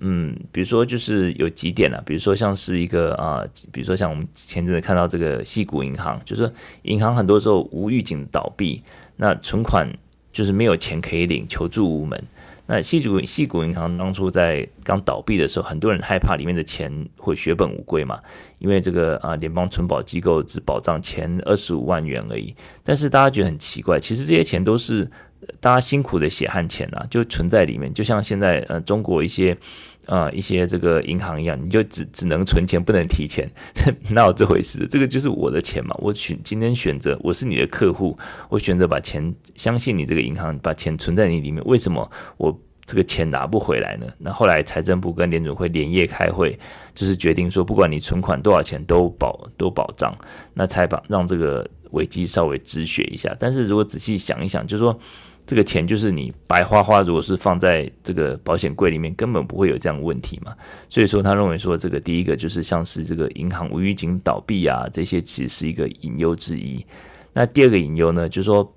嗯，比如说就是有几点啊，比如说像是一个啊，比如说像我们前阵子看到这个西谷银行，就是银行很多时候无预警倒闭，那存款就是没有钱可以领，求助无门。那矽谷矽谷银行当初在刚倒闭的时候，很多人害怕里面的钱会血本无归嘛，因为这个啊联邦存保机构只保障前二十五万元而已。但是大家觉得很奇怪，其实这些钱都是大家辛苦的血汗钱啊，就存在里面，就像现在呃中国一些呃一些这个银行一样，你就只只能存钱不能提钱，哪有这回事？这个就是我的钱嘛，我选今天选择我是你的客户，我选择把钱相信你这个银行，把钱存在你里面，为什么我？这个钱拿不回来呢？那后来财政部跟联准会连夜开会，就是决定说，不管你存款多少钱都保都保障，那才把让这个危机稍微止血一下。但是如果仔细想一想，就是说这个钱就是你白花花，如果是放在这个保险柜里面，根本不会有这样的问题嘛。所以说他认为说，这个第一个就是像是这个银行无预警倒闭啊，这些其实是一个隐忧之一。那第二个隐忧呢，就是说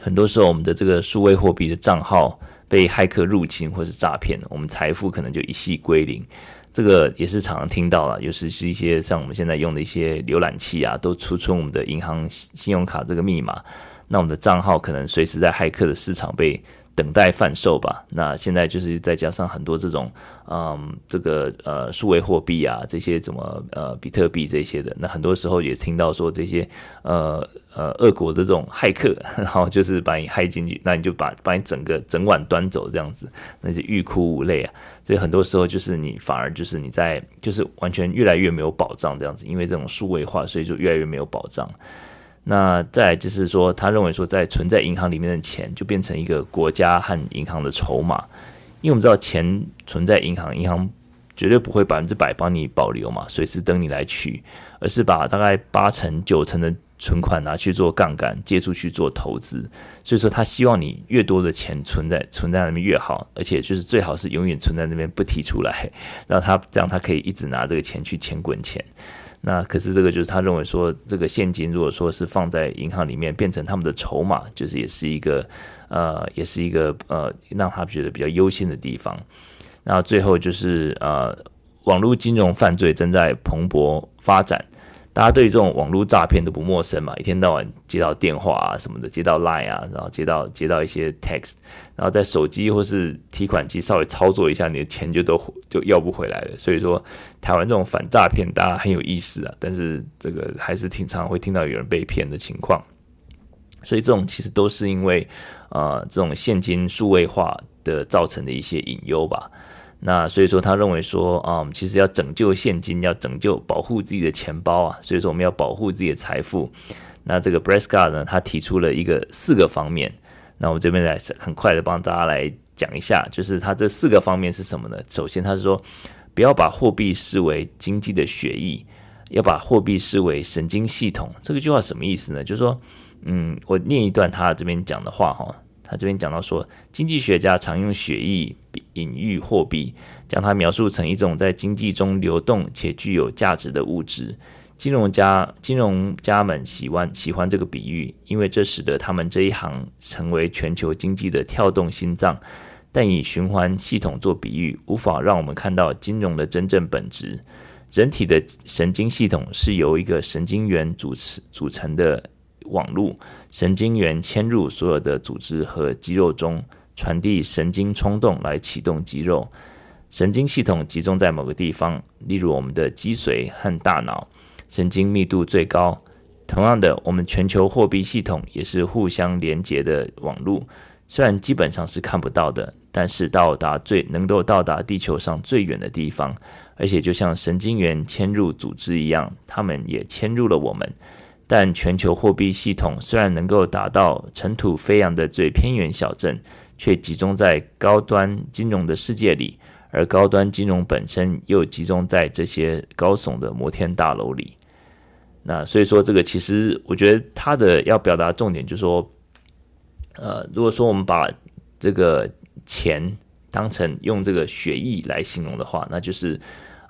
很多时候我们的这个数位货币的账号。被骇客入侵或是诈骗，我们财富可能就一夕归零。这个也是常常听到了，尤其是一些像我们现在用的一些浏览器啊，都储存我们的银行信用卡这个密码，那我们的账号可能随时在骇客的市场被等待贩售吧。那现在就是再加上很多这种，嗯，这个呃数位货币啊，这些什么呃比特币这些的，那很多时候也听到说这些呃。呃，俄国的这种骇客，然后就是把你骇进去，那你就把把你整个整碗端走这样子，那就欲哭无泪啊。所以很多时候就是你反而就是你在就是完全越来越没有保障这样子，因为这种数位化，所以就越来越没有保障。那再就是说，他认为说在存在银行里面的钱就变成一个国家和银行的筹码，因为我们知道钱存在银行，银行绝对不会百分之百帮你保留嘛，随时等你来取，而是把大概八成九成的。存款拿去做杠杆，借出去做投资，所以说他希望你越多的钱存在存在那边越好，而且就是最好是永远存在那边不提出来，然后他这样他可以一直拿这个钱去钱滚钱。那可是这个就是他认为说，这个现金如果说是放在银行里面变成他们的筹码，就是也是一个呃也是一个呃让他觉得比较忧心的地方。那最后就是呃网络金融犯罪正在蓬勃发展。大家对于这种网络诈骗都不陌生嘛，一天到晚接到电话啊什么的，接到 Line 啊，然后接到接到一些 text，然后在手机或是提款机稍微操作一下，你的钱就都就要不回来了。所以说，台湾这种反诈骗大家很有意识啊，但是这个还是挺常会听到有人被骗的情况。所以这种其实都是因为呃这种现金数位化的造成的一些隐忧吧。那所以说，他认为说，啊嗯，其实要拯救现金，要拯救保护自己的钱包啊，所以说我们要保护自己的财富。那这个 Brad Scott 呢，他提出了一个四个方面。那我这边来很快的帮大家来讲一下，就是他这四个方面是什么呢？首先，他是说不要把货币视为经济的血液，要把货币视为神经系统。这个句话什么意思呢？就是说，嗯，我念一段他这边讲的话哈。他这边讲到说，经济学家常用血液隐喻货币，将它描述成一种在经济中流动且具有价值的物质。金融家金融家们喜欢喜欢这个比喻，因为这使得他们这一行成为全球经济的跳动心脏。但以循环系统做比喻，无法让我们看到金融的真正本质。人体的神经系统是由一个神经元组成组成的网路，神经元嵌入所有的组织和肌肉中，传递神经冲动来启动肌肉。神经系统集中在某个地方，例如我们的脊髓和大脑。神经密度最高。同样的，我们全球货币系统也是互相连接的网络，虽然基本上是看不到的，但是到达最能够到达地球上最远的地方，而且就像神经元嵌入组织一样，它们也嵌入了我们。但全球货币系统虽然能够达到尘土飞扬的最偏远小镇，却集中在高端金融的世界里。而高端金融本身又集中在这些高耸的摩天大楼里，那所以说这个其实我觉得他的要表达重点就是说，呃，如果说我们把这个钱当成用这个血液来形容的话，那就是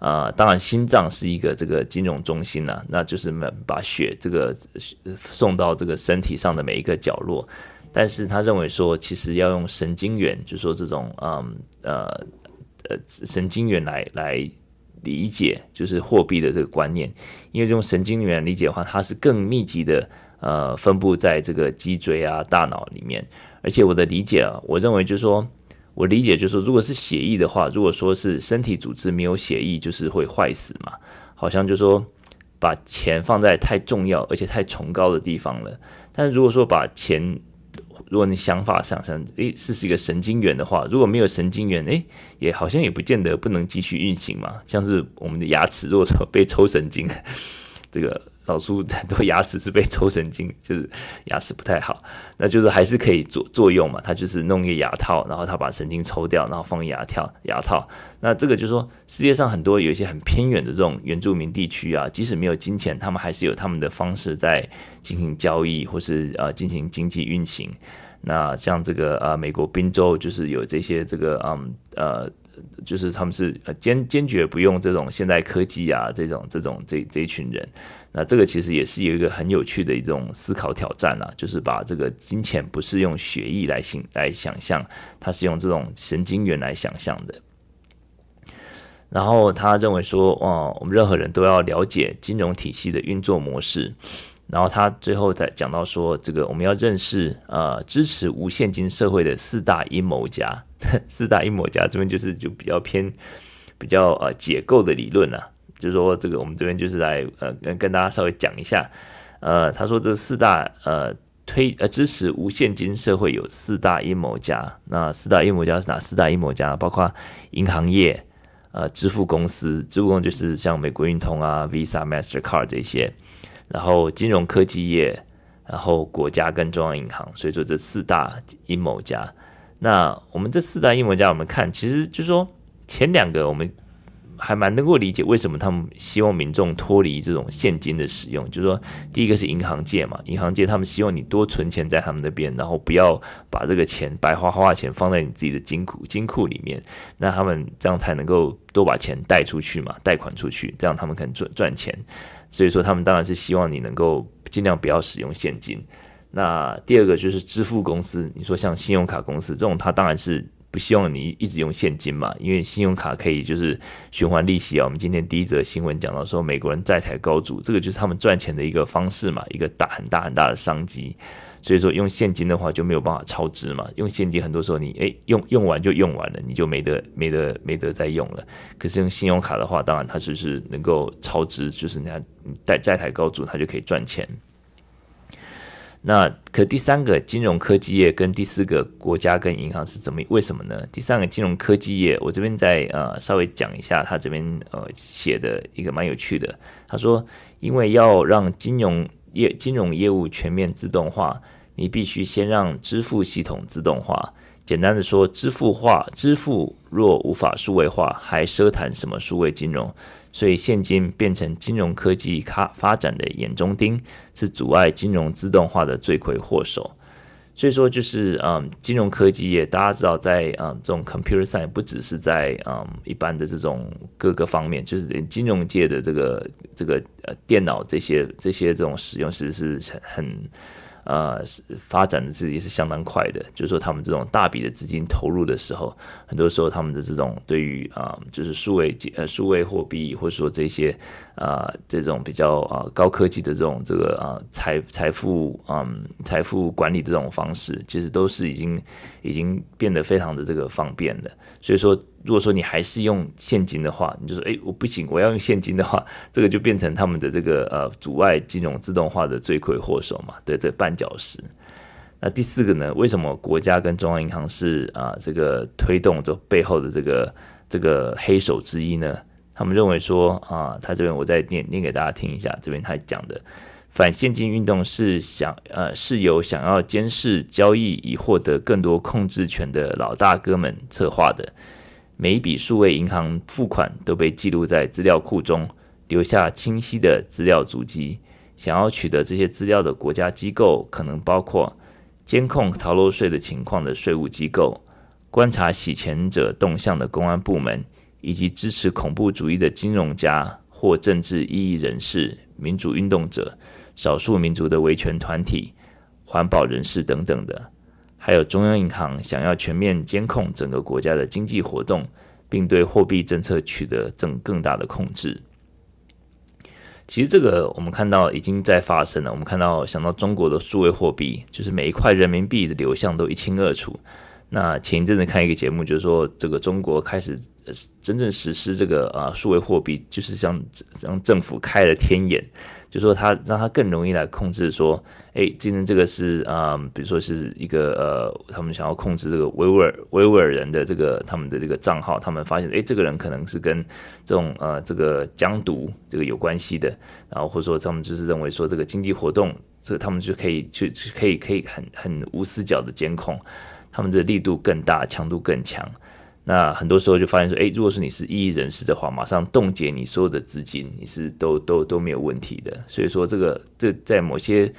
呃，当然心脏是一个这个金融中心呐，那就是把血这个送到这个身体上的每一个角落，但是他认为说，其实要用神经元，就是说这种嗯呃。呃，神经元来来理解就是货币的这个观念，因为用神经元理解的话，它是更密集的呃分布在这个脊椎啊、大脑里面。而且我的理解啊，我认为就是说，我理解就是说，如果是血液的话，如果说是身体组织没有血液，就是会坏死嘛。好像就是说把钱放在太重要而且太崇高的地方了。但如果说把钱如果你想法想象，诶，是是一个神经元的话，如果没有神经元，诶，也好像也不见得不能继续运行嘛。像是我们的牙齿，如果说被抽神经，这个。老苏很多牙齿是被抽神经，就是牙齿不太好，那就是还是可以作作用嘛。他就是弄一个牙套，然后他把神经抽掉，然后放牙跳牙套。那这个就是说，世界上很多有一些很偏远的这种原住民地区啊，即使没有金钱，他们还是有他们的方式在进行交易或是呃进行经济运行。那像这个呃美国宾州就是有这些这个嗯呃，就是他们是坚坚决不用这种现代科技啊，这种这种这这一群人。那这个其实也是有一个很有趣的一种思考挑战啊，就是把这个金钱不是用血液来想来想象，它是用这种神经元来想象的。然后他认为说，哦，我们任何人都要了解金融体系的运作模式。然后他最后再讲到说，这个我们要认识呃支持无现金社会的四大阴谋家。四大阴谋家这边就是就比较偏比较呃解构的理论啊。就是说，这个我们这边就是来呃跟跟大家稍微讲一下，呃，他说这四大呃推呃支持无现金社会有四大阴谋家，那四大阴谋家是哪四大阴谋家？包括银行业、呃支付公司，支付公司就是像美国运通啊、Visa、Mastercard 这些，然后金融科技业，然后国家跟中央银行，所以说这四大阴谋家。那我们这四大阴谋家，我们看其实就是说前两个我们。还蛮能够理解为什么他们希望民众脱离这种现金的使用，就是说，第一个是银行界嘛，银行界他们希望你多存钱在他们那边，然后不要把这个钱白花花的钱放在你自己的金库金库里面，那他们这样才能够多把钱贷出去嘛，贷款出去，这样他们可能赚赚钱。所以说，他们当然是希望你能够尽量不要使用现金。那第二个就是支付公司，你说像信用卡公司这种，他当然是。不希望你一直用现金嘛，因为信用卡可以就是循环利息啊。我们今天第一则新闻讲到说，美国人债台高筑，这个就是他们赚钱的一个方式嘛，一个大很大很大的商机。所以说用现金的话就没有办法超支嘛，用现金很多时候你诶用用完就用完了，你就没得没得没得再用了。可是用信用卡的话，当然它就是能够超支，就是你看债债台高筑，它就可以赚钱。那可第三个金融科技业跟第四个国家跟银行是怎么？为什么呢？第三个金融科技业，我这边再呃稍微讲一下，他这边呃写的一个蛮有趣的。他说，因为要让金融业金融业务全面自动化，你必须先让支付系统自动化。简单的说，支付化支付若无法数位化，还奢谈什么数位金融？所以，现金变成金融科技发发展的眼中钉，是阻碍金融自动化的罪魁祸首。所以说就是嗯，金融科技业大家知道在嗯这种 computer science 不只是在嗯一般的这种各个方面，就是连金融界的这个这个呃电脑这些这些这种使用，其实是很很。呃，发展的是也是相当快的，就是说他们这种大笔的资金投入的时候，很多时候他们的这种对于啊、就是数位呃数位货币或者说这些啊、这种比较啊、高科技的这种这个啊财财富嗯财富管理的这种方式，其实都是已经已经变得非常的这个方便了，所以说。如果说你还是用现金的话，你就说，哎，我不行，我要用现金的话，这个就变成他们的这个呃阻碍金融自动化的罪魁祸首嘛，对，这绊脚石。那第四个呢？为什么国家跟中央银行是啊这个推动这背后的这个这个黑手之一呢？他们认为说啊，他这边我再念念给大家听一下，这边他讲的反现金运动是想呃是由想要监视交易以获得更多控制权的老大哥们策划的。每一笔数位银行付款都被记录在资料库中，留下清晰的资料足迹。想要取得这些资料的国家机构，可能包括监控逃漏税的情况的税务机构、观察洗钱者动向的公安部门，以及支持恐怖主义的金融家或政治异议人士、民主运动者、少数民族的维权团体、环保人士等等的。还有中央银行想要全面监控整个国家的经济活动，并对货币政策取得更更大的控制。其实这个我们看到已经在发生了。我们看到想到中国的数位货币，就是每一块人民币的流向都一清二楚。那前一阵子看一个节目，就是说这个中国开始真正实施这个啊数位货币，就是像让政府开了天眼。就说他让他更容易来控制，说，哎，今天这个是啊、比如说是一个呃，他们想要控制这个维吾尔维吾尔人的这个他们的这个账号，他们发现，哎，这个人可能是跟这种呃这个疆独这个有关系的，然后或者说他们就是认为说这个经济活动，这个他们就可以去去可以可以很很无死角的监控，他们的力度更大，强度更强。那很多时候就发现说，诶，如果是你是异议人士的话，马上冻结你所有的资金，你是都都都没有问题的。所以说，这个这在某些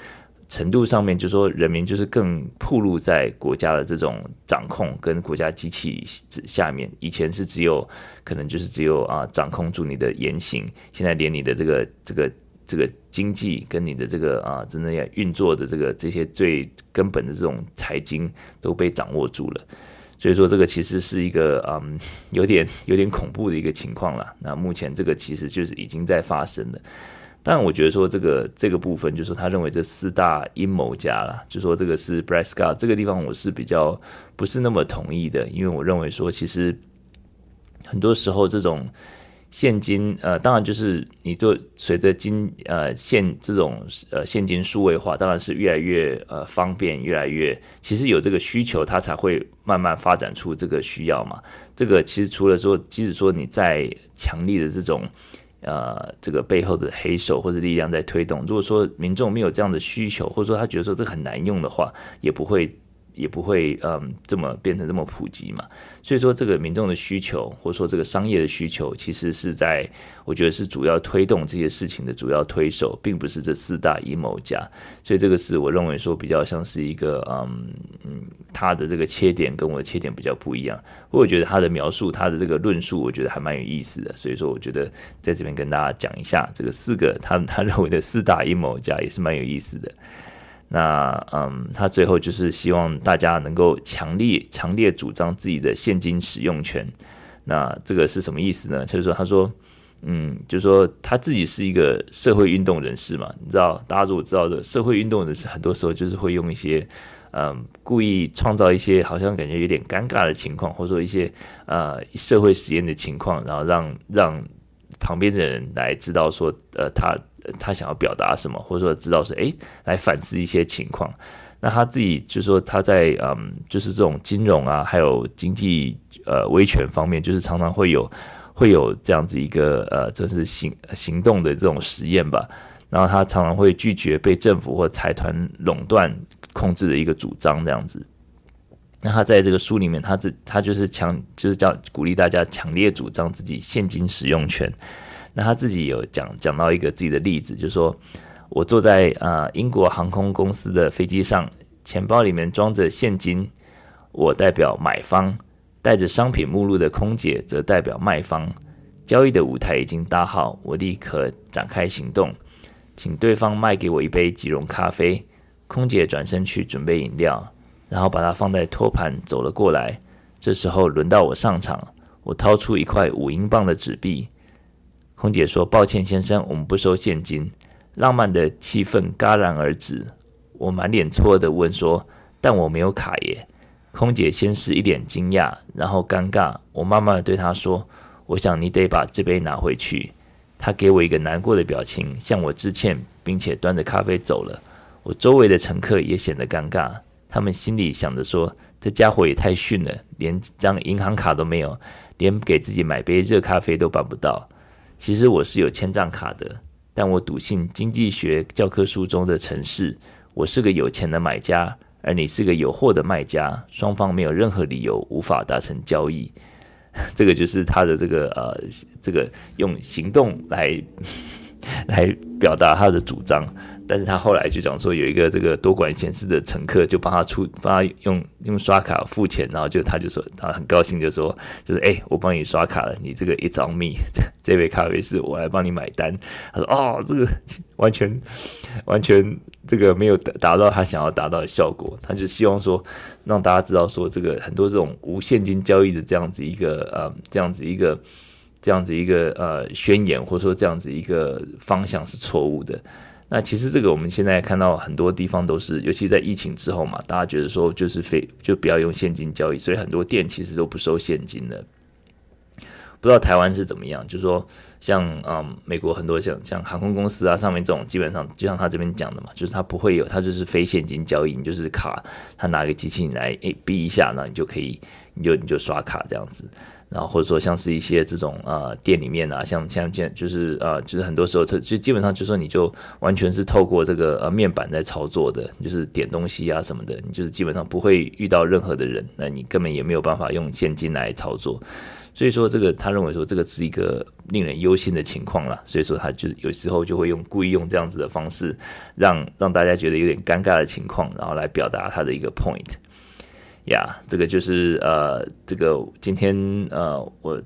程度上面，就说人民就是更暴露在国家的这种掌控跟国家机器下面。以前是只有可能就是只有啊掌控住你的言行，现在连你的这个这个这个经济跟你的这个啊真的要运作的这个这些最根本的这种财经都被掌握住了。所以说，这个其实是一个嗯，有点有点恐怖的一个情况了。那目前这个其实就是已经在发生了。但我觉得说这个这个部分，就是说他认为这四大阴谋家了，就说这个是 b r a s c a 这个地方，我是比较不是那么同意的，因为我认为说其实很多时候这种。现金呃，当然就是你就随着金呃现这种呃现金数位化，当然是越来越呃方便，越来越其实有这个需求，它才会慢慢发展出这个需要嘛。这个其实除了说，即使说你在强力的这种呃这个背后的黑手或者力量在推动，如果说民众没有这样的需求，或者说他觉得说这很难用的话，也不会。也不会嗯这么变成这么普及嘛，所以说这个民众的需求或者说这个商业的需求，其实是在我觉得是主要推动这些事情的主要推手，并不是这四大阴谋家。所以这个是我认为说比较像是一个嗯嗯他的这个切点跟我的切点比较不一样。不过我觉得他的描述他的这个论述，我觉得还蛮有意思的。所以说我觉得在这边跟大家讲一下这个四个他他认为的四大阴谋家也是蛮有意思的。那嗯，他最后就是希望大家能够强烈、强烈主张自己的现金使用权。那这个是什么意思呢？就是说，他说，嗯，就是说他自己是一个社会运动人士嘛。你知道，大家如果知道的社会运动人士，很多时候就是会用一些嗯，故意创造一些好像感觉有点尴尬的情况，或者说一些呃社会实验的情况，然后让让旁边的人来知道说，呃，他。他想要表达什么，或者说知道是诶，来反思一些情况。那他自己就说他在嗯，就是这种金融啊，还有经济呃维权方面，就是常常会有会有这样子一个呃，就是行行动的这种实验吧。然后他常常会拒绝被政府或财团垄断控制的一个主张这样子。那他在这个书里面，他这他就是强就是叫鼓励大家强烈主张自己现金使用权。那他自己有讲讲到一个自己的例子，就是说我坐在啊、呃、英国航空公司的飞机上，钱包里面装着现金，我代表买方；带着商品目录的空姐则代表卖方。交易的舞台已经搭好，我立刻展开行动，请对方卖给我一杯即溶咖啡。空姐转身去准备饮料，然后把它放在托盘走了过来。这时候轮到我上场，我掏出一块五英镑的纸币。空姐说：“抱歉，先生，我们不收现金。”浪漫的气氛戛然而止。我满脸错愕地问说：“但我没有卡耶。”空姐先是一脸惊讶，然后尴尬。我慢慢地对她说：“我想你得把这杯拿回去。”她给我一个难过的表情，向我致歉，并且端着咖啡走了。我周围的乘客也显得尴尬，他们心里想着说：“这家伙也太逊了，连张银行卡都没有，连给自己买杯热咖啡都办不到。”其实我是有千账卡的，但我笃信经济学教科书中的城市。我是个有钱的买家，而你是个有货的卖家，双方没有任何理由无法达成交易。这个就是他的这个呃，这个用行动来 来表达他的主张。但是他后来就讲说，有一个这个多管闲事的乘客就帮他出，帮他用用刷卡付钱，然后就他就说他很高兴，就说就是哎、我帮你刷卡了，你这个 It's on me，这杯咖啡是我来帮你买单。他说哦，这个完全完全这个没有达到他想要达到的效果，他就希望说让大家知道说这个很多这种无现金交易的这样子一个呃这样子一个这样子一个呃宣言，或者说这样子一个方向是错误的。那其实这个我们现在看到很多地方都是，尤其在疫情之后嘛，大家觉得说就是非就不要用现金交易，所以很多店其实都不收现金的。不知道台湾是怎么样，就是说像嗯美国很多像像航空公司啊上面这种，基本上就像他这边讲的嘛，就是他不会有，他就是非现金交易，你就是卡，他拿个机器你来诶逼一下，那你就可以，你就你就刷卡这样子。然后或者说像是一些这种呃店里面啊，像像这就是呃就是很多时候它就基本上就说你就完全是透过这个呃面板在操作的，就是点东西啊什么的，你就是基本上不会遇到任何的人，那你根本也没有办法用现金来操作。所以说这个他认为说这个是一个令人忧心的情况了，所以说他就有时候就会用故意用这样子的方式让让大家觉得有点尴尬的情况，然后来表达他的一个 point。呀这个就是呃，这个今天呃，我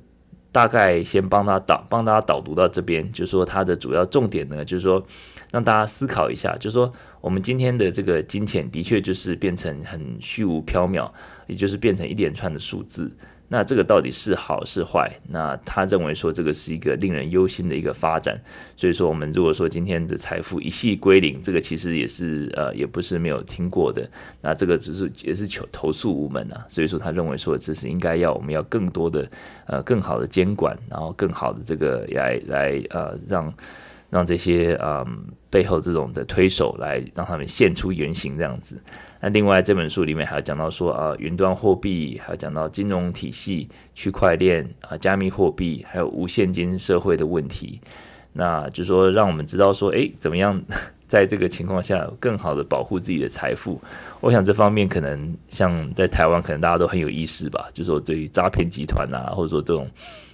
大概先帮他导帮大家导读到这边，就是说它的主要重点呢，就是说让大家思考一下，就是说我们今天的这个金钱的确就是变成很虚无缥缈，也就是变成一连串的数字。那这个到底是好是坏？那他认为说这个是一个令人忧心的一个发展。所以说，我们如果说今天的财富一夕归零，这个其实也是呃，也不是没有听过的。那这个只是也是求投诉无门啊。所以说，他认为说这是应该要我们要更多的呃更好的监管，然后更好的这个来来呃让让这些嗯背后这种的推手来让他们现出原形这样子。那另外这本书里面还有讲到说啊，云端货币，还有讲到金融体系、区块链啊、加密货币，还有无现金社会的问题。那就说，让我们知道说，诶，怎么样在这个情况下更好的保护自己的财富？我想这方面可能像在台湾，可能大家都很有意识吧。就是说，对于诈骗集团啊，或者说这种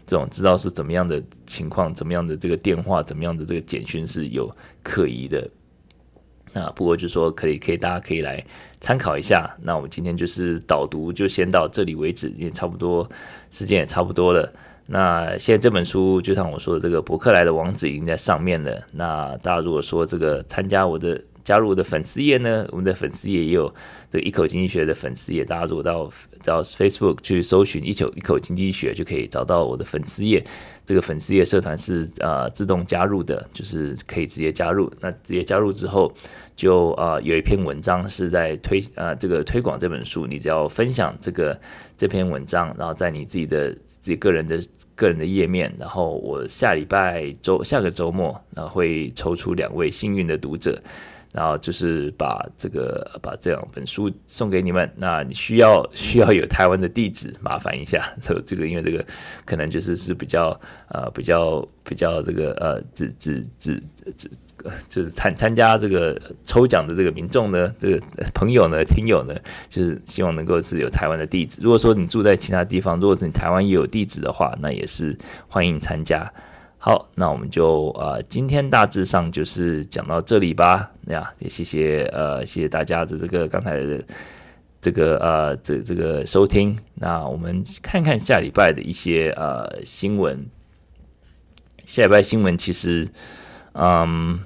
这种知道是怎么样的情况，怎么样的这个电话，怎么样的这个简讯是有可疑的。那不过就说可以可以大家可以来参考一下。那我们今天就是导读就先到这里为止，也差不多时间也差不多了。那现在这本书就像我说的，这个博客来的网址已经在上面了。那大家如果说这个参加我的加入我的粉丝页呢，我们的粉丝页也有这个一口经济学的粉丝页，大家如果到到 Facebook 去搜寻一口一口经济学，就可以找到我的粉丝页。这个粉丝页社团是呃自动加入的，就是可以直接加入。那直接加入之后，就呃有一篇文章是在推呃这个推广这本书，你只要分享这个这篇文章，然后在你自己的自己个人的个人的页面，然后我下礼拜周下个周末，然后会抽出两位幸运的读者。然后就是把这个把这两本书送给你们，那你需要需要有台湾的地址，麻烦一下。这 这个因为这个可能就是是比较呃比较比较这个呃只只只只就是参参加这个抽奖的这个民众呢，这个朋友呢听友呢，就是希望能够是有台湾的地址。如果说你住在其他地方，如果是你台湾也有地址的话，那也是欢迎参加。好，那我们就呃，今天大致上就是讲到这里吧。那呀，也谢谢呃，谢谢大家的这个刚才的这个呃，这这个收听。那我们看看下礼拜的一些呃新闻。下礼拜新闻其实，嗯，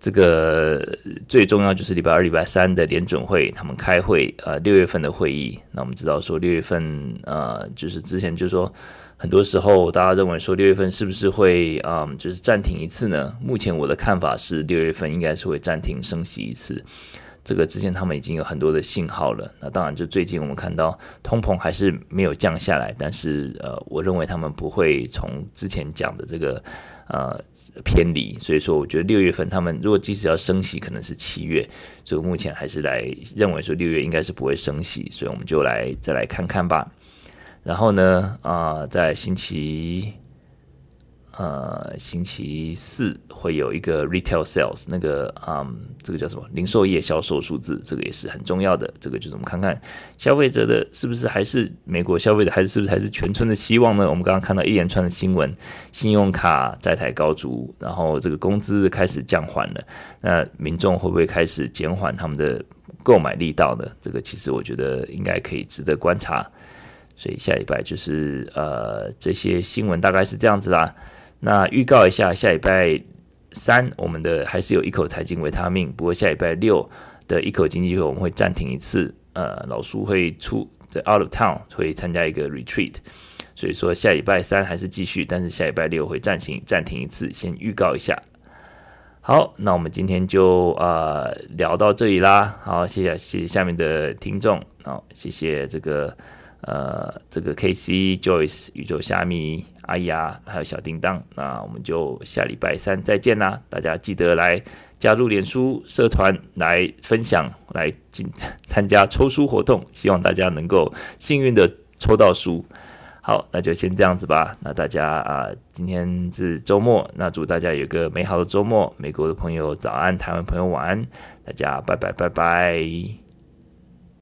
这个最重要就是礼拜二、礼拜三的联准会他们开会，呃，六月份的会议。那我们知道说六月份呃，就是之前就是说。很多时候，大家认为说六月份是不是会嗯，就是暂停一次呢？目前我的看法是六月份应该是会暂停升息一次。这个之前他们已经有很多的信号了。那当然，就最近我们看到通膨还是没有降下来，但是呃，我认为他们不会从之前讲的这个呃偏离。所以说，我觉得六月份他们如果即使要升息，可能是七月。所以目前还是来认为说六月应该是不会升息。所以我们就来再来看看吧。然后呢，啊、在星期，呃，星期四会有一个 retail sales，那个，嗯，这个叫什么？零售业销售数字，这个也是很重要的。这个就是我们看看消费者的是不是还是美国消费者，还是是不是还是全村的希望呢？我们刚刚看到一连串的新闻，信用卡债台高筑，然后这个工资开始降缓了，那民众会不会开始减缓他们的购买力道呢？这个其实我觉得应该可以值得观察。所以下礼拜就是呃这些新闻大概是这样子啦。那预告一下，下礼拜三我们的还是有一口财经维他命，不过下礼拜六的一口经济会我们会暂停一次。呃，老苏会出在 out of town 会参加一个 retreat，所以说下礼拜三还是继续，但是下礼拜六会暂停暂停一次，先预告一下。好，那我们今天就呃聊到这里啦。好，谢谢谢谢下面的听众，好，谢谢这个。呃，这个 KC Joyce 宇宙虾米阿雅还有小叮当，那我们就下礼拜三再见啦！大家记得来加入脸书社团来分享，来进 参加抽书活动，希望大家能够幸运的抽到书。好，那就先这样子吧。那大家啊，今天是周末，那祝大家有个美好的周末。美国的朋友早安，台湾朋友晚安，大家拜拜拜拜。